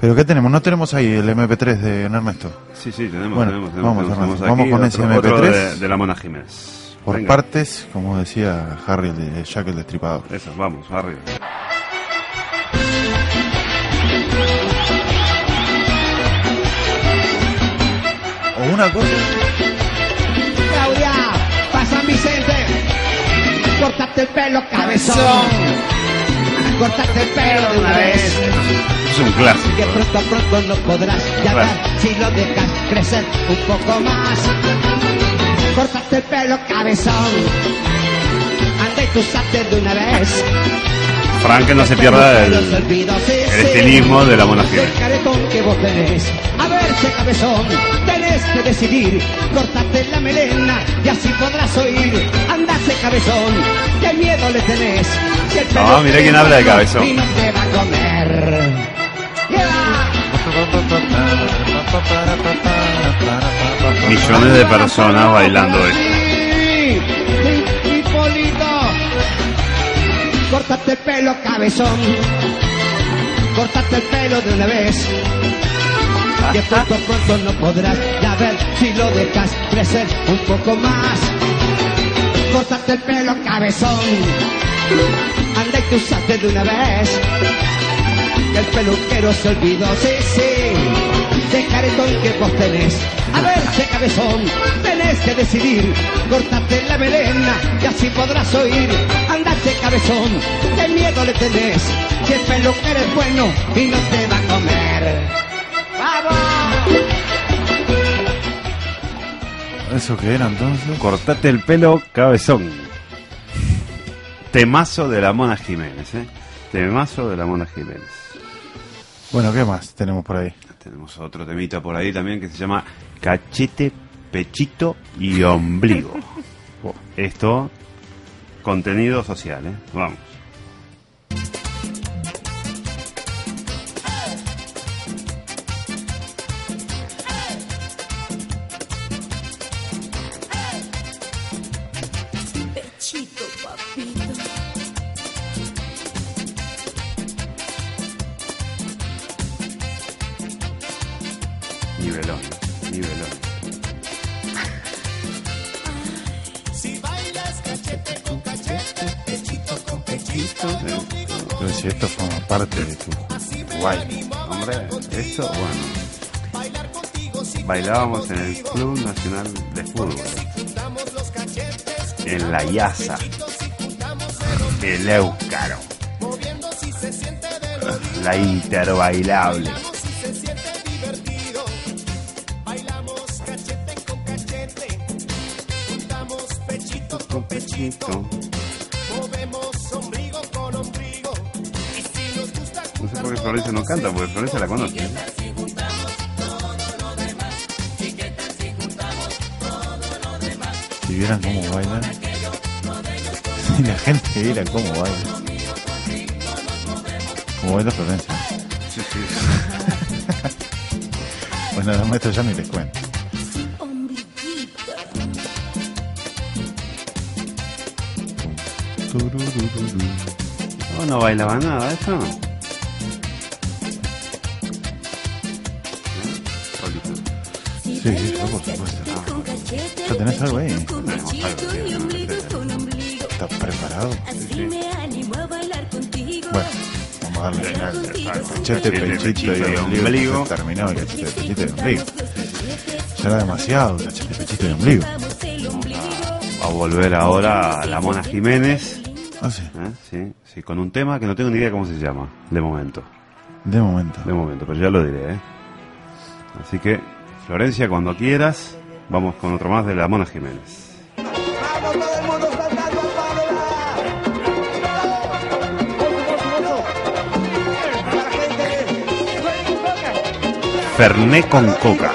¿Pero qué tenemos? ¿No tenemos ahí el MP3 de Ernesto? Sí, sí, tenemos, Bueno, tenemos, vamos, tenemos vamos con ese otro- otro MP3. de, de la Mona Jiménez. Por Venga. partes, como decía Harry el de Jack el Destripador. Eso, vamos, arriba. O una cosa. San Vicente, cortate el pelo, cabezón. Cortate el pelo de una vez. Es un clásico. Que pronto, pronto no podrás ver si lo dejas crecer un poco más. Cortate el pelo, cabezón. Anda y salte de una vez. Frank que no se pierda el, el estilismo de la Mona Cabezón, tenés que decidir. Cortate la melena y así podrás oír. Andase cabezón, qué miedo le tenés. Si el Ah, pelo mirá te quién habla de cabezón. Y no te va a comer. Millones de personas bailando Hipólito. Córtate el pelo, cabezón. Córtate el pelo de una vez. Que pronto, pronto no podrás ya ver si lo dejas crecer un poco más. Córtate el pelo, cabezón. Anda y salte de una vez. Que el peluquero se olvidó, sí, sí. De caretón que vos tenés. A ver, che cabezón, tenés que decidir. Cortate la melena y así podrás oír. Andate cabezón, qué miedo le tenés. Si el peluquero es bueno y no te va a comer. ¿Eso qué era entonces? Cortate el pelo, cabezón. Temazo de la Mona Jiménez, ¿eh? Temazo de la Mona Jiménez. Bueno, ¿qué más tenemos por ahí? Tenemos otro temita por ahí también que se llama Cachete, Pechito y Ombligo. Esto, contenido social, ¿eh? Vamos. Bueno. Bailábamos en el Club Nacional de Fútbol. En la IASA. El Éucaro. La Interbailable. Florencia no canta, porque Florencia la conoce. Si vieran cómo bailan. Si la gente viera cómo baila. Como baila Florencia. Sí, sí. Bueno, los maestros ya ni les cuento. Tururururu. No, no bailaba nada, esto. ¿Ya tenés algo ahí? ¿Estás preparado? Bueno, vamos a darle al, al cachete, pechito y ombligo. Terminó el cachete, pechito y ombligo. Ya era demasiado, cachete, pechito y ombligo. Va a volver ahora a la Mona Jiménez. Ah, sí. ¿Eh? Sí, sí, con un tema que no tengo ni idea cómo se llama, de momento. De momento. De momento, pero ya lo diré, ¿eh? Así que, Florencia, cuando quieras, vamos con otro más de la Mona Jiménez. Ferné con coca,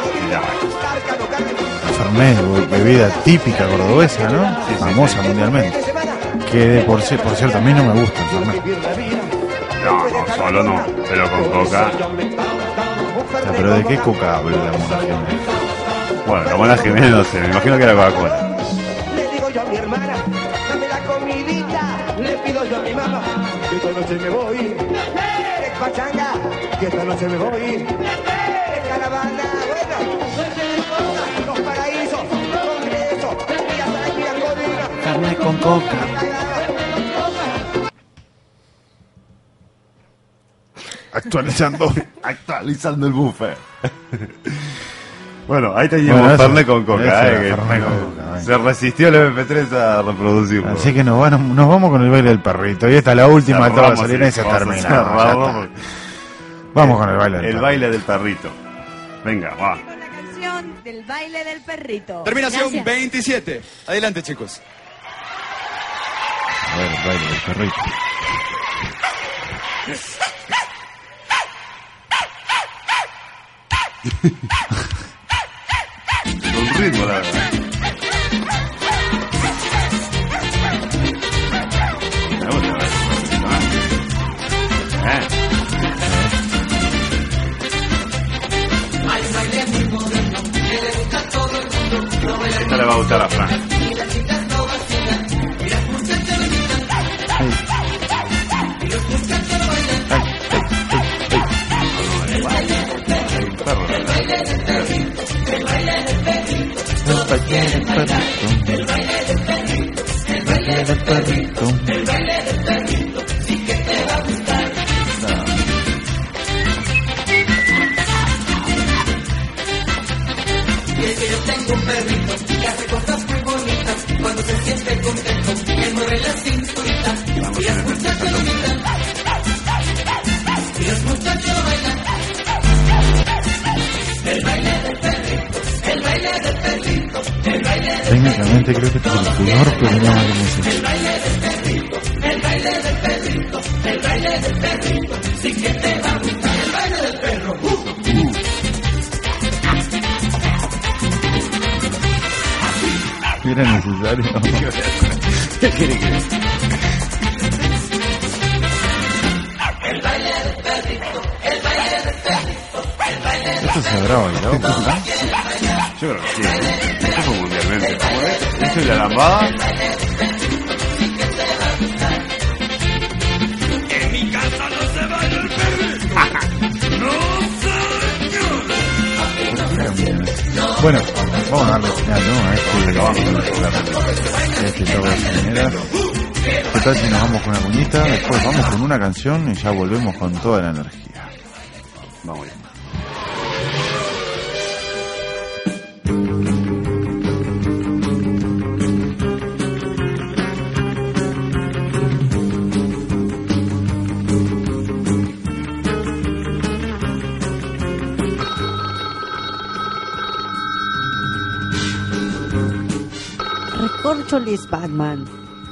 be- bebida típica cordobesa, ¿no? Famosa mundialmente. Que por, por cierto, a mí no me gusta el Fernet. No, no, solo no, pero con coca. O sea, pero ¿de qué coca habla la Mona Jiménez? Bueno, la Mona Jiménez no sé, me imagino que era Coca-Cola. Le digo yo a mi hermana, dame la comidita. Le pido yo a mi mamá, que esta noche me voy. De pachanga, que esta noche me voy. De caravana, bueno. Los paraísos, congreso, Villa Saray, Villa Codina. Fernet con coca. Actualizando. Actualizando el buffet. bueno, ahí teníamos Bueno, Fernet con coca. eh, Fernet con coca, se resistió el MP3 a reproducirlo. Así que nos, van- nos vamos con el baile del perrito. Y esta es la última de toda la salida y se termina. Vamos con el baile del El perrito. baile del perrito. Venga, va. Canción del baile del perrito. Terminación Gracias. 27. Adelante, chicos. A ver, el baile del perrito. Ritmo, la verdad. Esta le va a gustar a Fran. Toda la energía. Vamos bien. Recorcholis Batman.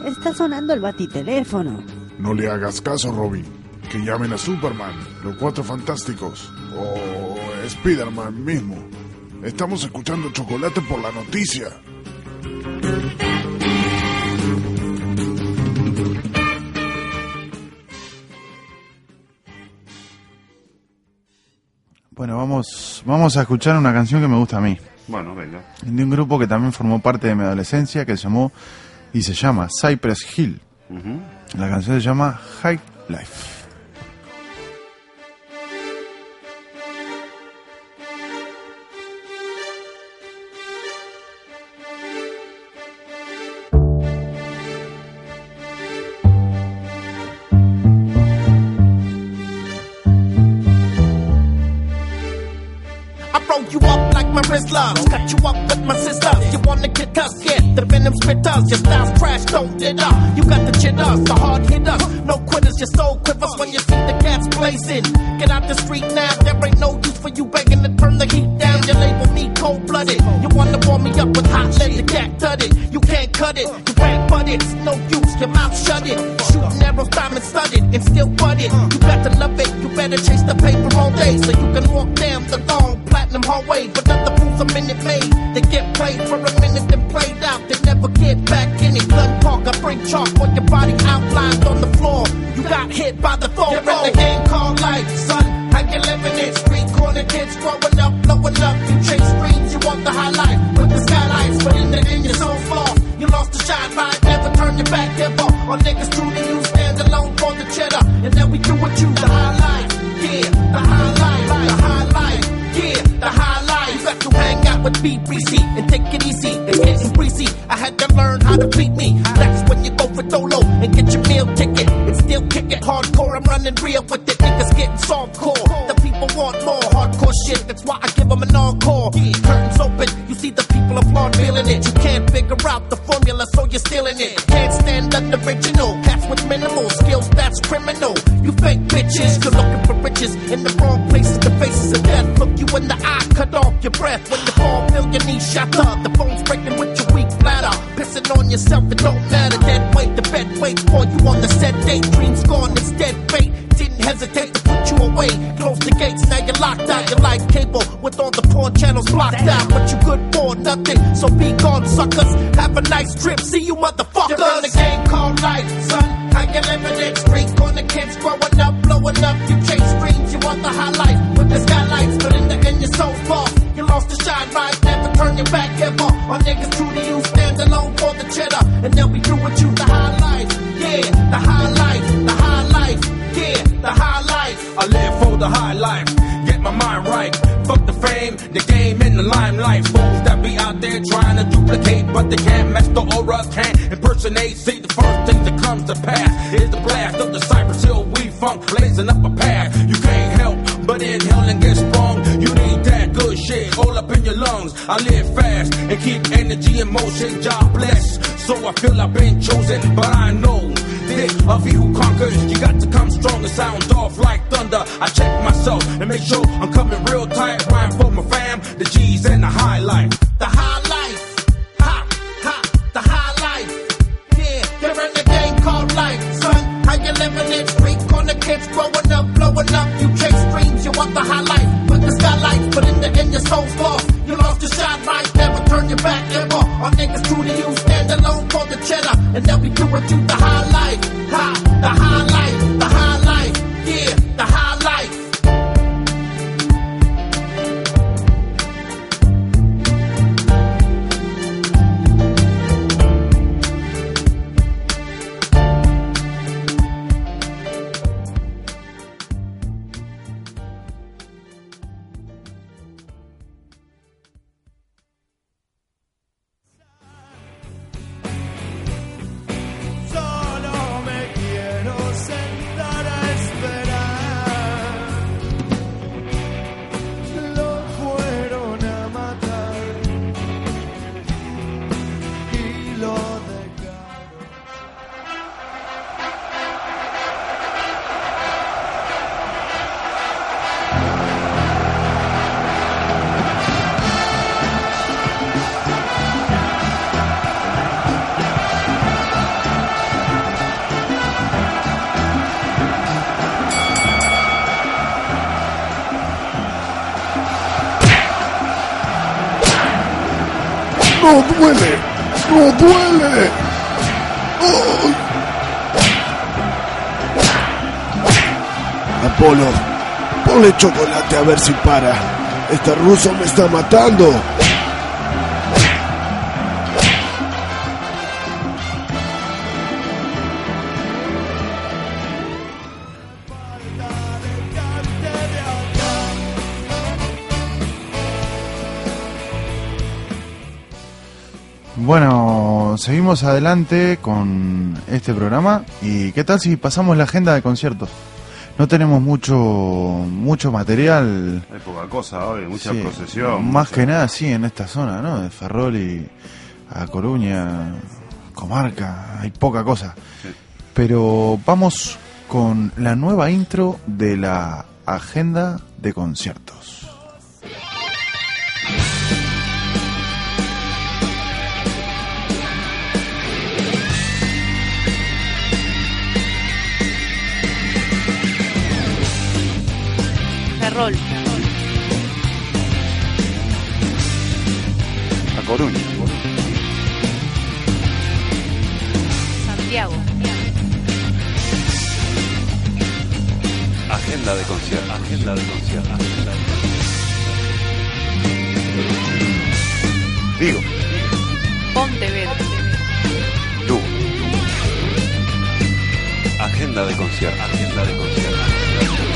Está sonando el batiteléfono. No le hagas caso, Robin. Que llamen a Superman, los Cuatro Fantásticos o Spider-Man mismo. Estamos escuchando Chocolate por la noticia. Bueno, vamos, vamos a escuchar una canción que me gusta a mí. Bueno, venga. De un grupo que también formó parte de mi adolescencia, que se llamó y se llama Cypress Hill. La canción se llama High Life. Roll you up like my wrist loves. Cut you up with my sister. You wanna get us? Get the venom spit us. Your style's trash, don't it up. You got the jitters, the hard hitters. No quitters, your soul quivers when you see the gas blazing. Get out the street now, there ain't no use for you begging to turn the heat down. You label me cold blooded. You wanna warm me up with hot lead, the cat tutted. You can't cut it, you ain't but it's no use, your mouth shut it. Shooting arrows, diamond studded, and still butted. You to love it, you better chase the paper all day so you can walk down the long platinum hallway. But other fools a minute made, they get played for a minute then played out. They never get back in it. Gun talk, I bring chalk on your body outlined on the floor. You got hit by the phone. You're in the game called life, son. How you living it? Street corner kids growing up, blowing up. You chase dreams, you want the high life. With the skylights, but in the end you're so far. You lost the shine light, never turn your back ever. All niggas true to you, stand alone for the cheddar. And then we do what you, the high with BBC and take it easy. It's getting greasy. I had to learn how to beat me. That's when you go for dolo and get your meal ticket. And still kick it hardcore. I'm running real with it. Niggas getting soft core. The people want more hardcore shit. That's why I give them an encore. Curtains open. You see the people applaud feeling it. You can't figure out the formula, so you're stealing it. Can't stand the original. Cats with minimal skills, that's criminal. You fake bitches, you're looking for riches in the wrong places. The faces of death in the eye, cut off your breath. When fall, feel your knees shatter. The phone's breaking with your weak bladder. Pissing on yourself, it don't matter. Dead weight, the bed waits for you on the set date. Dreams gone, it's dead fate. Didn't hesitate to put you away. Close the gates, now you're locked out. You're like cable with all the porn channels blocked out. But you good for nothing, so be gone, suckers. Have a nice trip, see you motherfuckers. You're in the game called life, son. How you living it? Street corner kids growing turn your back ever. All niggas true to you, stand alone for the cheddar, and they'll be with you. The high life, yeah, the high life, the high life, yeah, the high life. I live for the high life, get my mind right. Fuck the fame, the game in the limelight. Fools that be out there trying to duplicate, but they can't match the aura, can't impersonate. See, the first thing that comes to pass is the blast of the Cypress Hill We funk, blazing up a path. I live fast and keep energy in motion. God bless, so I feel I've been chosen, but I know this of he who conquers. You got to come strong and sound off like thunder. I check myself and make sure I'm coming real tight. Rhyme for my fam, the G's and the high life. The high life, ha, ha, the high life. Yeah, in the game called life, son. How you living it? Kids growing the cheddar, and they'll be doing you the high life, ha, the high life, a ver si para. Este ruso me está matando. Bueno, seguimos adelante con este programa y qué tal si pasamos la agenda de conciertos. No tenemos mucho mucho material. Hay poca cosa hoy, mucha Sí, procesión. Más mucha- que nada, sí, en esta zona, ¿no? De Ferrol y a Coruña, comarca, hay poca cosa. Pero vamos con la nueva intro de la agenda de conciertos. Agenda de concierto. Agenda de concierto. Agenda de Digo. Pontevedra. Lugo. Agenda de concierto. Agenda de concierto.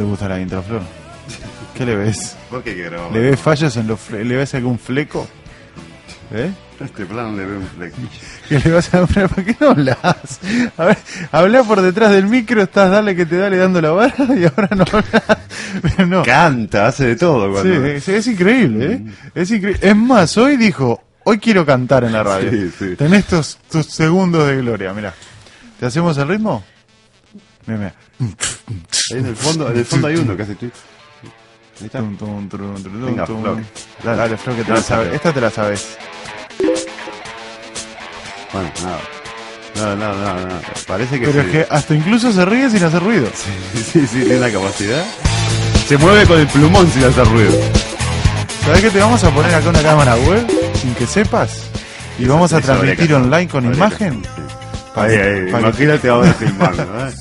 Te gusta la intro, Flor? ¿Qué le ves? ¿Por qué quiero? ¿Le ves fallos en los fle- ¿Le ves algún fleco? ¿Eh? Este plan le veo un flequillo. ¿Qué le vas a ¿Por qué no hablas? A ver, habla por detrás del micro, estás dale que te dale dando la vara y ahora no hablas. No. Canta, hace de todo. Cuando... Sí, es increíble, ¿eh? Es increíble. Es más, hoy dijo, hoy quiero cantar en la radio. Sí, sí. Tenés tus, tus segundos de gloria, mira. ¿Te hacemos el ritmo? Mira, mira. Ahí en el fondo, en el fondo hay uno que hace tweet. Ahí está. Venga. Dale, dale, que te la sabes. Esta te la sabes. Bueno, nada. Nada, nada, nada, nada. Parece que Pero sí. es que hasta incluso se ríe sin hacer ruido. Sí, sí, sí, tiene la capacidad. Se mueve con el plumón sin hacer ruido. ¿Sabes que te vamos a poner acá una cámara web sin que sepas? Y vamos a transmitir online con imagen. Ahí, ahí, imagínate ahora filmando, ¿eh?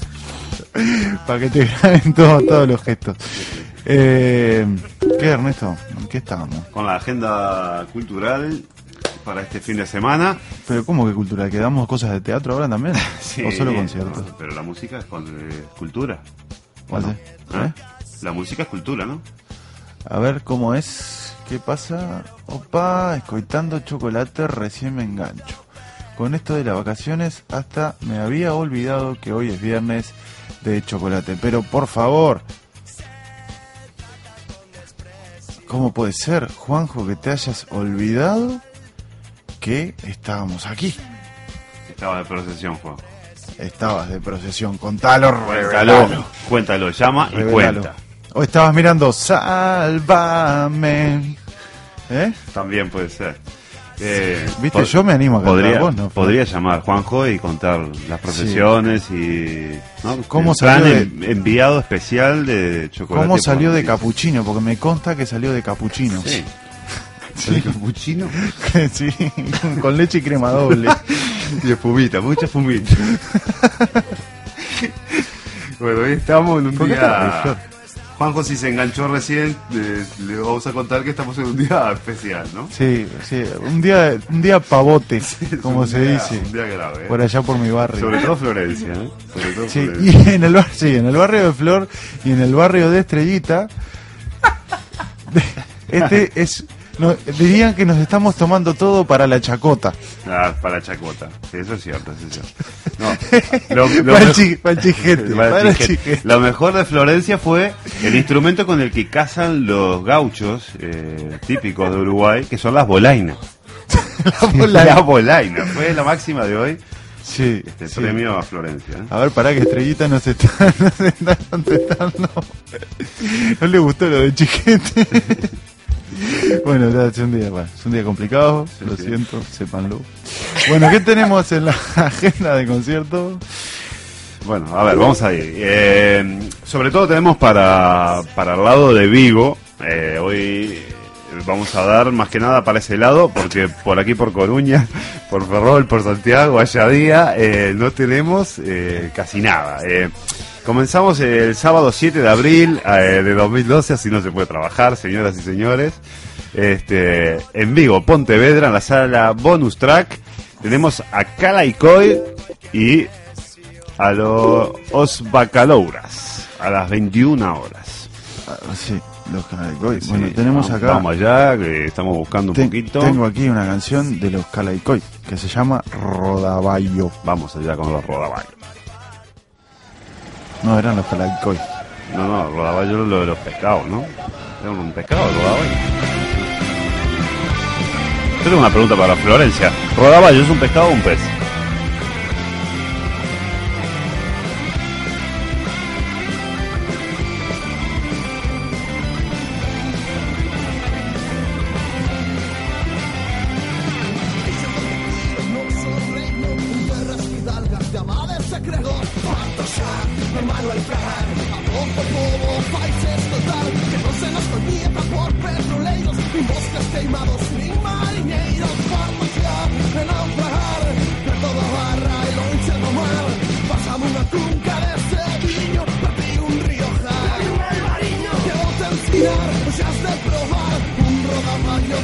Para que te graben todo- todos los gestos. Eh, ¿Qué, Ernesto? ¿En qué estábamos? Con la agenda cultural para este fin de semana. Pero ¿cómo que cultura? ¿Que damos cosas de teatro ahora también? Sí, ¿O solo conciertos? no, pero la música es con- eh, cultura. Ah, sí. ¿Eh? La música es cultura, ¿no? A ver cómo es. ¿Qué pasa? Opa, escoitando chocolate, recién me engancho. Con esto de las vacaciones, hasta me había olvidado que hoy es viernes de chocolate. Pero por favor, ¿cómo puede ser, Juanjo, que te hayas olvidado que estábamos aquí? Estaba de procesión, Juan. Estabas de procesión, contalo, Cuéntalo, revelalo. cuéntalo, llama y cuenta. O estabas mirando Sálvame. ¿Eh? También puede ser. Eh, Viste, yo me animo a cantar, podría, vos no, podría llamar Juanjo y contar las procesiones y ¿no? ¿Cómo salió de- en- enviado especial de chocolate. ¿Cómo salió de capuchino? Porque me consta que salió de capuchino. Sí. Sí. capuchino? sí, con- leche y crema doble. y espumita, mucha espumita. bueno, hoy estamos en un ¿Por qué te reís, día... Juanjo si se enganchó recién, eh, le vamos a contar que estamos en un día especial, ¿no? Sí, sí, un día, un día pavote, como se día- dice. un día grave, ¿eh? Por allá por mi barrio. Sobre todo Florencia, ¿eh? Sobre todo Sí, Florencia. y en el, bar- sí, en el barrio de Flor y en el barrio de Estrellita, este es No, dirían que nos estamos tomando todo para la chacota. Ah, para chacota. Sí, eso es cierto, eso es cierto. No, lo, lo Para el mejor- chi- para el chijete, Para el para el chijete. chijete. Lo mejor de Florencia fue el instrumento con el que cazan los gauchos eh, típicos de Uruguay, que son las bolainas. La bolaina. La bolaina. Fue la máxima de hoy. Sí, Este sí. premio a Florencia. ¿eh? A ver, pará que Estrellita nos está, nos está contestando. No le gustó lo de chiquete. Bueno, ya, es un día, bueno, es un día complicado, lo sí. siento, sépanlo. Bueno, ¿qué tenemos en la agenda de concierto? Bueno, a ver, vamos a ir. Eh, sobre todo tenemos para, para el lado de Vigo. eh, hoy vamos a dar más que nada para ese lado, porque por aquí, por Coruña, por Ferrol, por Santiago, Ayadía, eh, no tenemos eh, casi nada. Comenzamos el sábado 7 de abril eh, de 2012, así no se puede trabajar, señoras y señores. Este, en Vigo, Pontevedra, en la sala Bonus Track, tenemos a Cala y Coy y a los Bacalouras a las 21 horas. Ah, sí, los Calaicoy. Bueno, tenemos vamos- acá. Vamos allá, que estamos buscando un poquito. Tengo aquí una canción de los Calaicoy que se llama Rodaballo. Vamos allá con los Rodaballo. No, eran los Calaicoy. No, no, Rodaballo es lo de los pescados, ¿no? ¿Es un pescado, Rodaballo? Yo tengo una pregunta para Florencia. ¿Rodaballo es un pescado o un pez?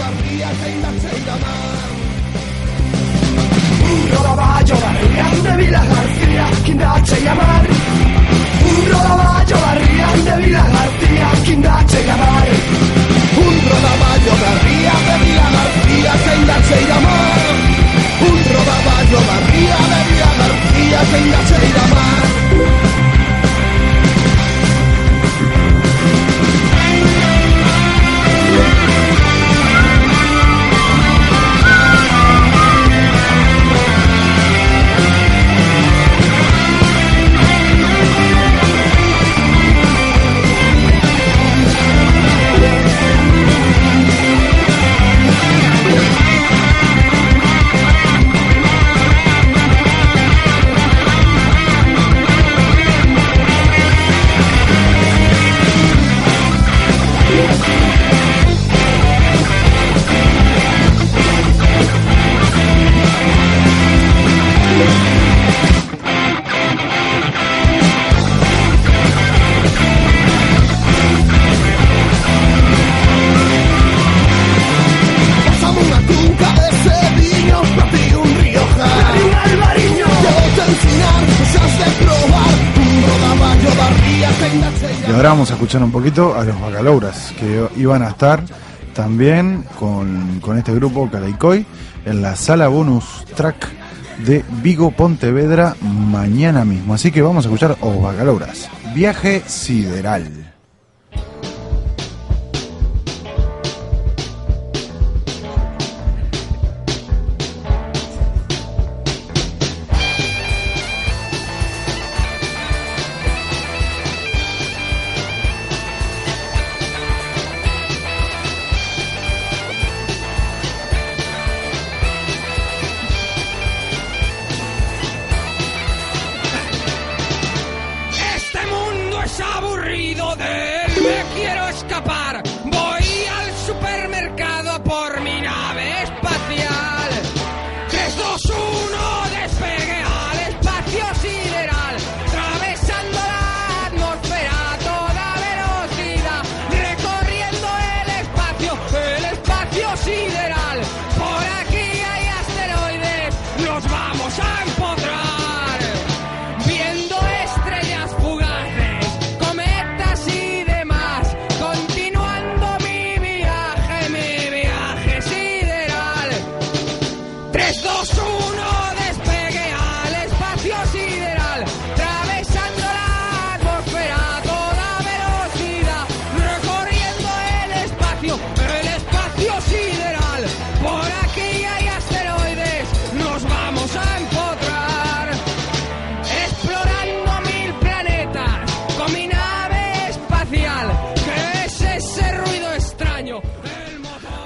garria zeindatzen da man Roba bat jo barria dute bila garzia Kindatxe jamarri escuchar un poquito a los Bacalouras, que iban a estar también con, con este grupo Calaicoy en la sala bonus track de Vigo Pontevedra mañana mismo. Así que vamos a escuchar a los Bacalouras. Viaje sideral.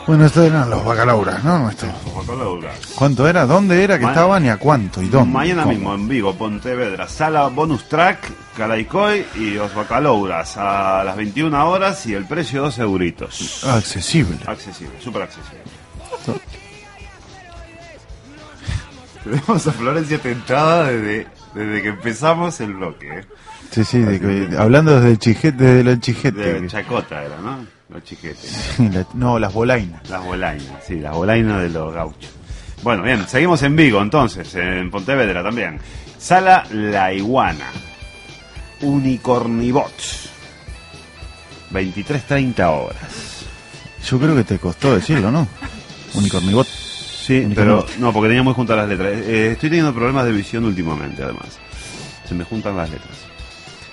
Bueno, estos eran los bacalauras, ¿no? Nuestros. ¿Cuánto era? ¿Dónde era que Ma- estaban y a cuánto? ¿Y dónde? Mañana ¿Cómo? mismo en Vigo, Pontevedra, sala bonus track, Caraicoy y los bacalouras a las 21 horas y el precio 2 euritos. Accesible. Accesible, súper accesible. Tenemos a Florencia tentada desde, desde que empezamos el bloque. ¿eh? Sí, sí, de que- hablando desde el chijete, desde el chijete. De Chacota era, ¿no? Los chiquetes. Sí, la- no, las bolainas. Las bolainas, sí, las bolainas de los gauchos. Bueno, bien, seguimos en Vigo entonces, en Pontevedra también. Sala La Iguana. Unicornibots. 23.30 horas. Yo creo que te costó decirlo, ¿no? Unicornibot. Sí, pero no, porque tenía muy juntas las letras. Eh, estoy teniendo problemas de visión últimamente, además. Se me juntan las letras.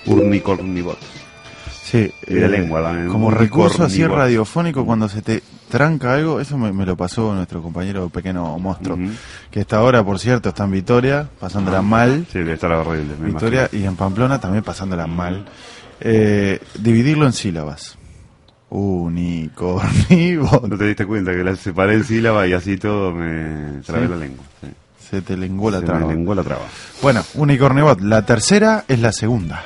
Unicornibot. Sí, Y de eh, lengua también. Como recurso así radiofónico, cuando se te tranca algo, eso me, me lo pasó nuestro compañero pequeño monstruo, que está ahora, por cierto, está en Vitoria, pasándola Ah, mal. Sí, debe estar horrible. me Vitoria imagino. y en Pamplona también pasándola mal. Eh, dividirlo en sílabas. Unicornibot. No te diste cuenta que la separé en sílaba y así todo me trabé Sí. la lengua. sí. Se te lenguó la Se me traba. lenguó la traba. Bueno, Unicornibot. La tercera es la segunda.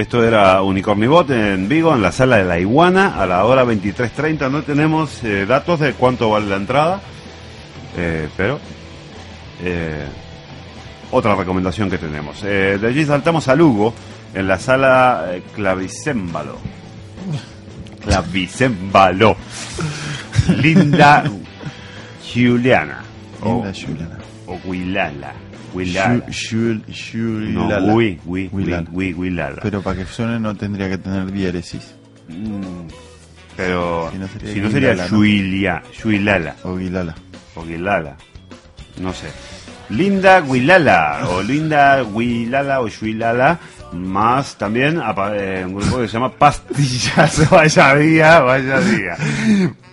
Esto era Unicornibot en Vigo, en la sala de la iguana, a la hora 23.30. No tenemos eh, datos de cuánto vale la entrada, eh, pero eh, otra recomendación que tenemos. De allí saltamos a Lugo, en la sala Clavicémbalo. Clavicémbalo. Linda Juliana. Linda O- Juliana. O Huilala. Huilala. Shul- Shul- No. Pero para que suene no tendría que tener diéresis. Mm, Pero Si no sería si no sería Guilala, ¿no? Yuilia, Yuilala. O Guilala. O Guilala. No sé. Linda Guilala. O Linda Guilala o Yuilala. Más también eh, un grupo que se llama Pastillas. vaya día, vaya día.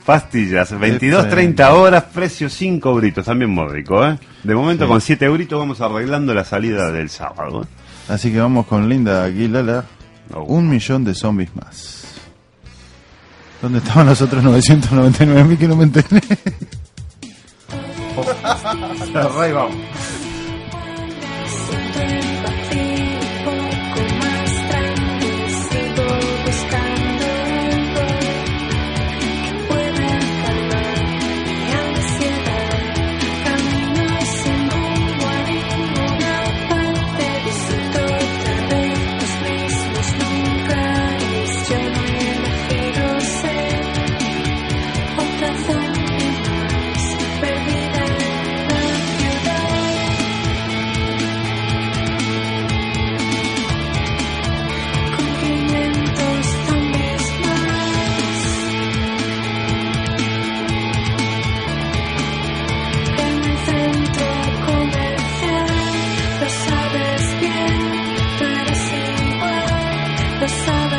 Pastillas, 22, 30 horas, precio 5 euritos, también módico, ¿eh? De momento Sí. con 7 euritos vamos arreglando la salida del sábado. ¿eh? Así que vamos con Linda Guilala. Oh. Un millón de zombies más. ¿Dónde estaban los otros 999 mil que no me enteré? Vamos. the sun.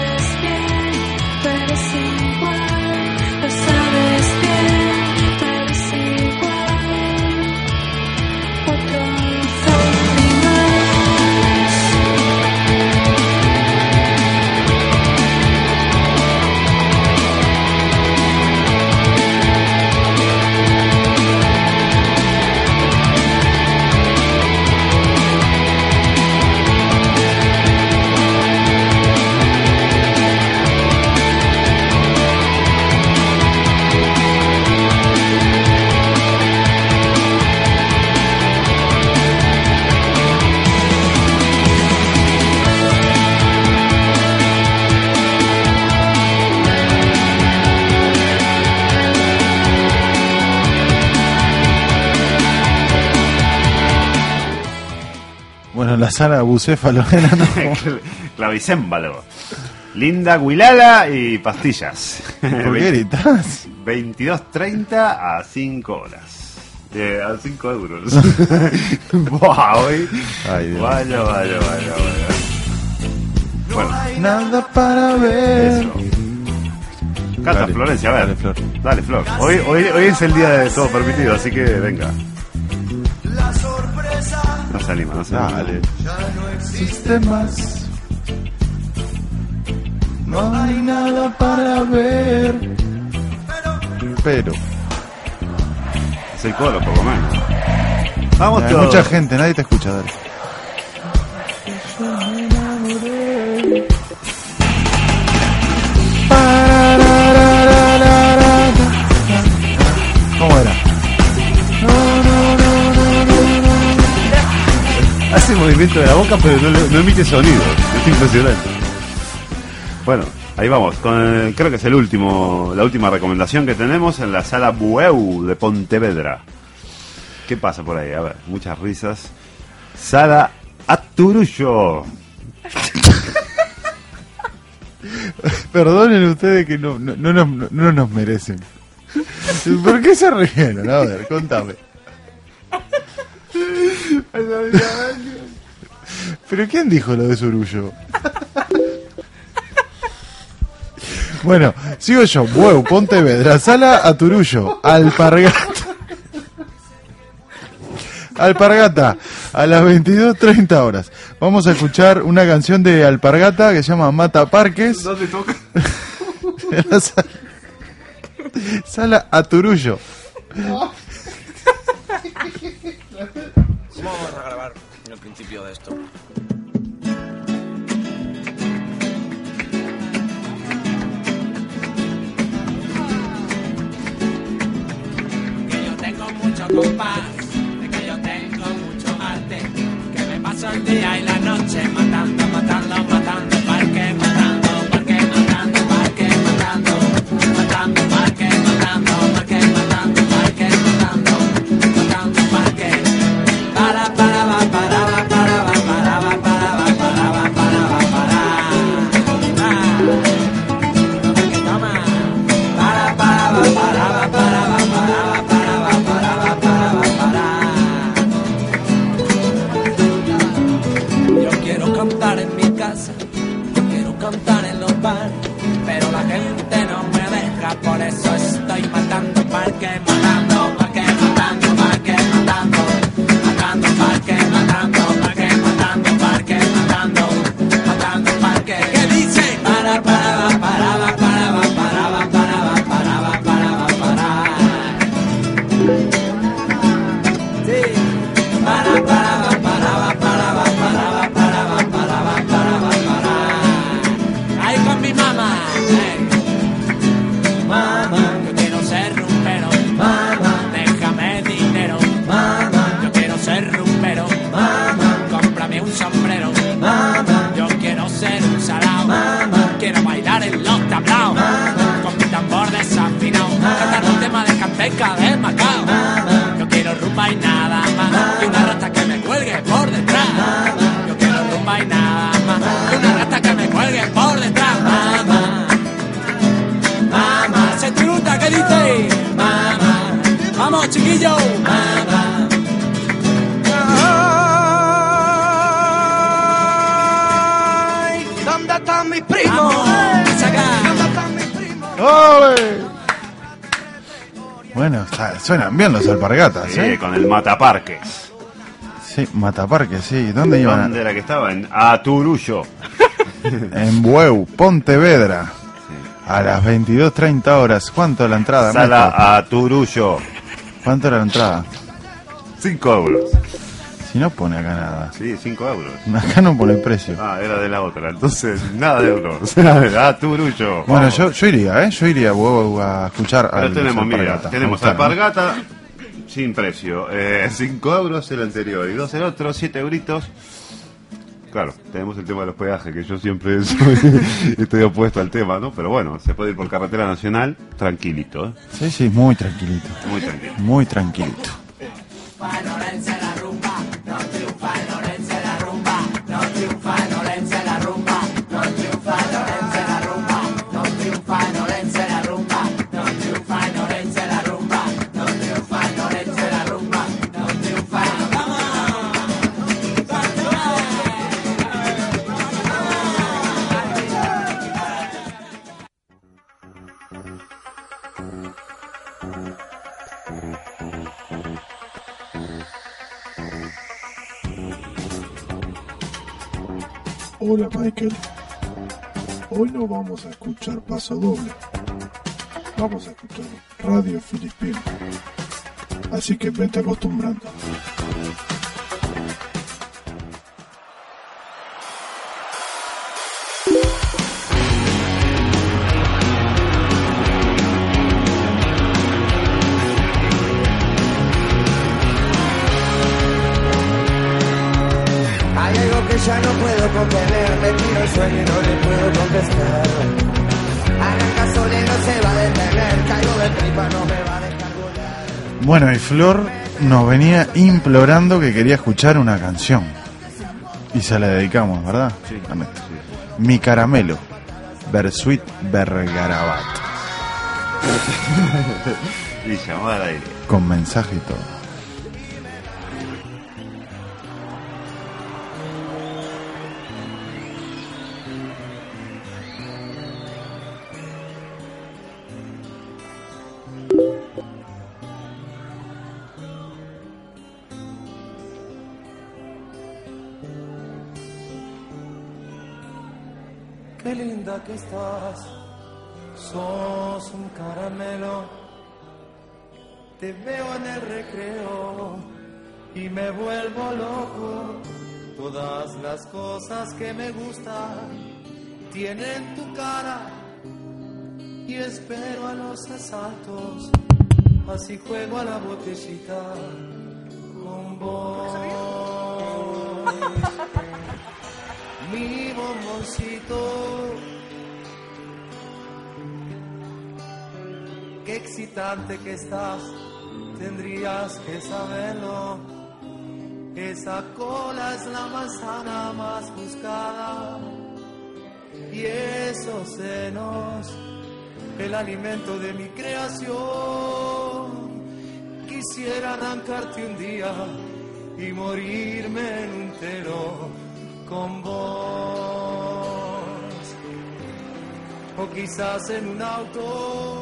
Sala bucéfalo. Clavicémbalo. Linda Guilala y pastillas. ¿Por qué gritas? 22.30 a 5 horas. Eh, a 5 euros. Buah, hoy. Ay, Dios. Vaya, vaya, vaya, vaya. Bueno, Nada para ver. eso. Canta Dale, Florencia, a ver. dale, Flor. Dale, Flor. Hoy, hoy, hoy es el día de todo permitido, así que venga. No se anima, no se anima. Dale. existe más. No hay nada para ver. Pero. Es el coro, por lo menos. Vamos Hay todos. mucha gente, nadie te escucha, dale. Hace movimiento de la boca, pero no, emite sonido. Es impresionante. Bueno, ahí vamos. Creo que es el último, la última recomendación que tenemos en la sala Bueu de Pontevedra. ¿Qué pasa por ahí? A ver, muchas risas. Sala Aturullo. Perdonen ustedes que no, no, no, no nos merecen. ¿Por qué se rieron? A ver, contame. ¿Pero quién dijo lo de Surullo? Bueno, sigo yo. Bueu, Pontevedra, Sala a Turullo, Alpargata. Alpargata, a las 22.30 horas. Vamos a escuchar una canción de Alpargata que se llama Mata Parques. ¿Dónde toca? Sala, sala a el principio de esto? que yo tengo mucho compás, que yo tengo mucho arte, que me paso el día y la noche matando, los alpargatas, Sí, ¿eh? con el Mataparques. Sí, Mataparque, sí. ¿Dónde iban? ¿Dónde era que estaba? En Aturullo. En Bueu, Pontevedra. A las 22.30 horas. ¿Cuánto es la entrada? Sala Aturullo. ¿Cuánto era la entrada? 5 euros. Si no pone acá nada. Sí, 5 euros. Acá no pone precio. Ah, era de la otra. Entonces, nada de euros. Aturullo. Bueno, Vamos. yo, yo iría, ¿eh? Yo iría a a escuchar Pero los tenemos, mira, tenemos alpargata sin precio. 5 euros el anterior y 2 el otro, 7 euritos. Claro, tenemos el tema de los peajes, que yo siempre soy- estoy opuesto al tema, ¿no? Pero bueno, se puede ir por carretera nacional tranquilito, ¿eh? Sí, sí, muy tranquilito. Muy tranquilo. Muy tranquilito. Hola Michael. Hoy no vamos a escuchar paso doble. Vamos a escuchar radio filipino. Así que vete acostumbrando. Bueno, y Flor nos venía implorando que quería escuchar una canción. Y se la dedicamos, ¿verdad? Sí. Ernesto. Mi caramelo. Bersuit Bergarabat. y llamada al aire. Con mensaje y todo. Me vuelvo loco. Todas las cosas que me gustan tienen tu cara y espero a los asaltos. Así juego a la botellita con vos. Mi bomboncito. Qué excitante que estás, tendrías que saberlo. Esa cola es la manzana más buscada. Y esos senos, el alimento de mi creación. Quisiera arrancarte un día y morirme en un con vos. O quizás en un auto.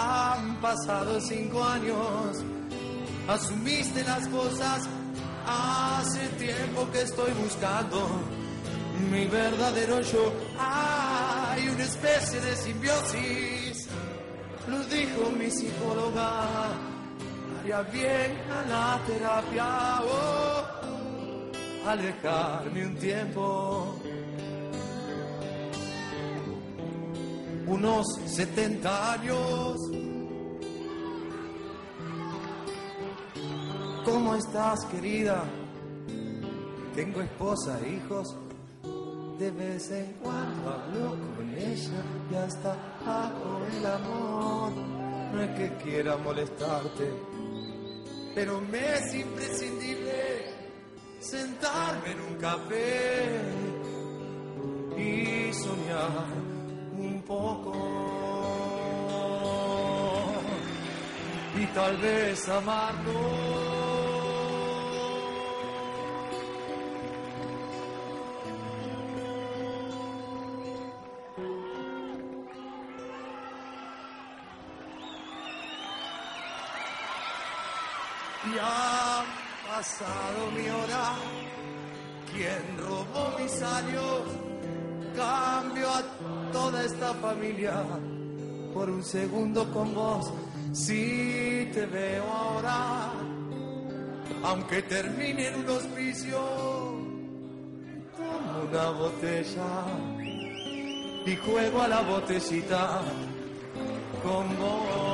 Han pasado cinco años, asumiste las cosas. Hace tiempo que estoy buscando mi verdadero yo. Hay una especie de simbiosis, lo dijo mi psicóloga. Haría bien a la terapia, oh, alejarme un tiempo. Unos 70 años. ¿Cómo estás, querida? Tengo esposa e hijos. De vez en cuando hablo con ella y hasta hago el amor. No es que quiera molestarte, pero me es imprescindible sentarme en un café y soñar un poco. Y tal vez amarnos. Ya ha pasado mi hora, quien robó mis años cambio a toda esta familia por un segundo con vos. Si te veo ahora, aunque termine en un hospicio, tomo una botella y juego a la botellita con vos.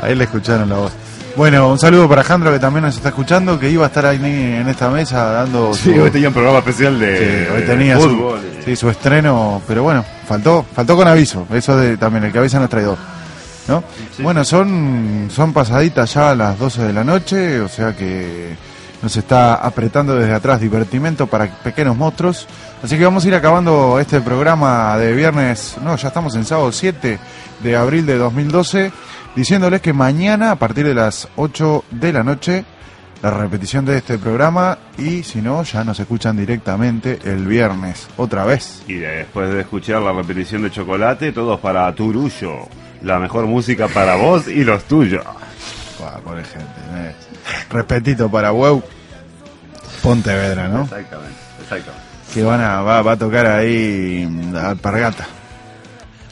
Ahí le escucharon la voz. Bueno, un saludo para Jandro que también nos está escuchando, que iba a estar ahí en esta mesa dando Sí, hoy tenía un programa especial de- Sí, hoy de tenía fútbol. Su, sí, su estreno, pero bueno, faltó faltó con aviso, eso de también, el que avisa no es traidor. ¿no? Bueno, son, son pasaditas ya a las 12 de la noche, o sea que nos está apretando desde atrás divertimento para pequeños monstruos. Así que vamos a ir acabando este programa de viernes, no, ya estamos en sábado 7 de abril de 2012, diciéndoles que mañana a partir de las 8 de la noche la repetición de este programa y si no ya nos escuchan directamente el viernes otra vez. Y después de escuchar la repetición de Chocolate, todos para Turullo. La mejor música para vos y los tuyos. Buah, pobre gente. eh. Respetito para Weu. Pontevedra, ¿no? Exactamente, exactamente. Que van a, va, va a tocar ahí mm, Alpargata.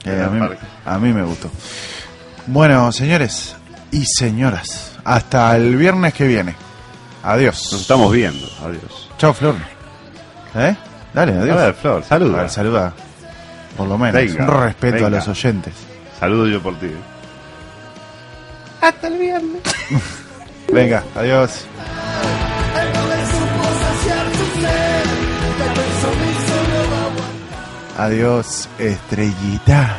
Eh, a, mí, a mí me gustó. Bueno, señores y señoras, hasta el viernes que viene. Adiós. Nos estamos viendo. Adiós. Chao, Flor. ¿Eh? Dale, adiós. A ver, Flor, saluda. A ver, saluda. Por lo menos. Venga, un respeto a los oyentes. Saludo yo por ti. Hasta el viernes. Venga, adiós. Adiós, estrellita.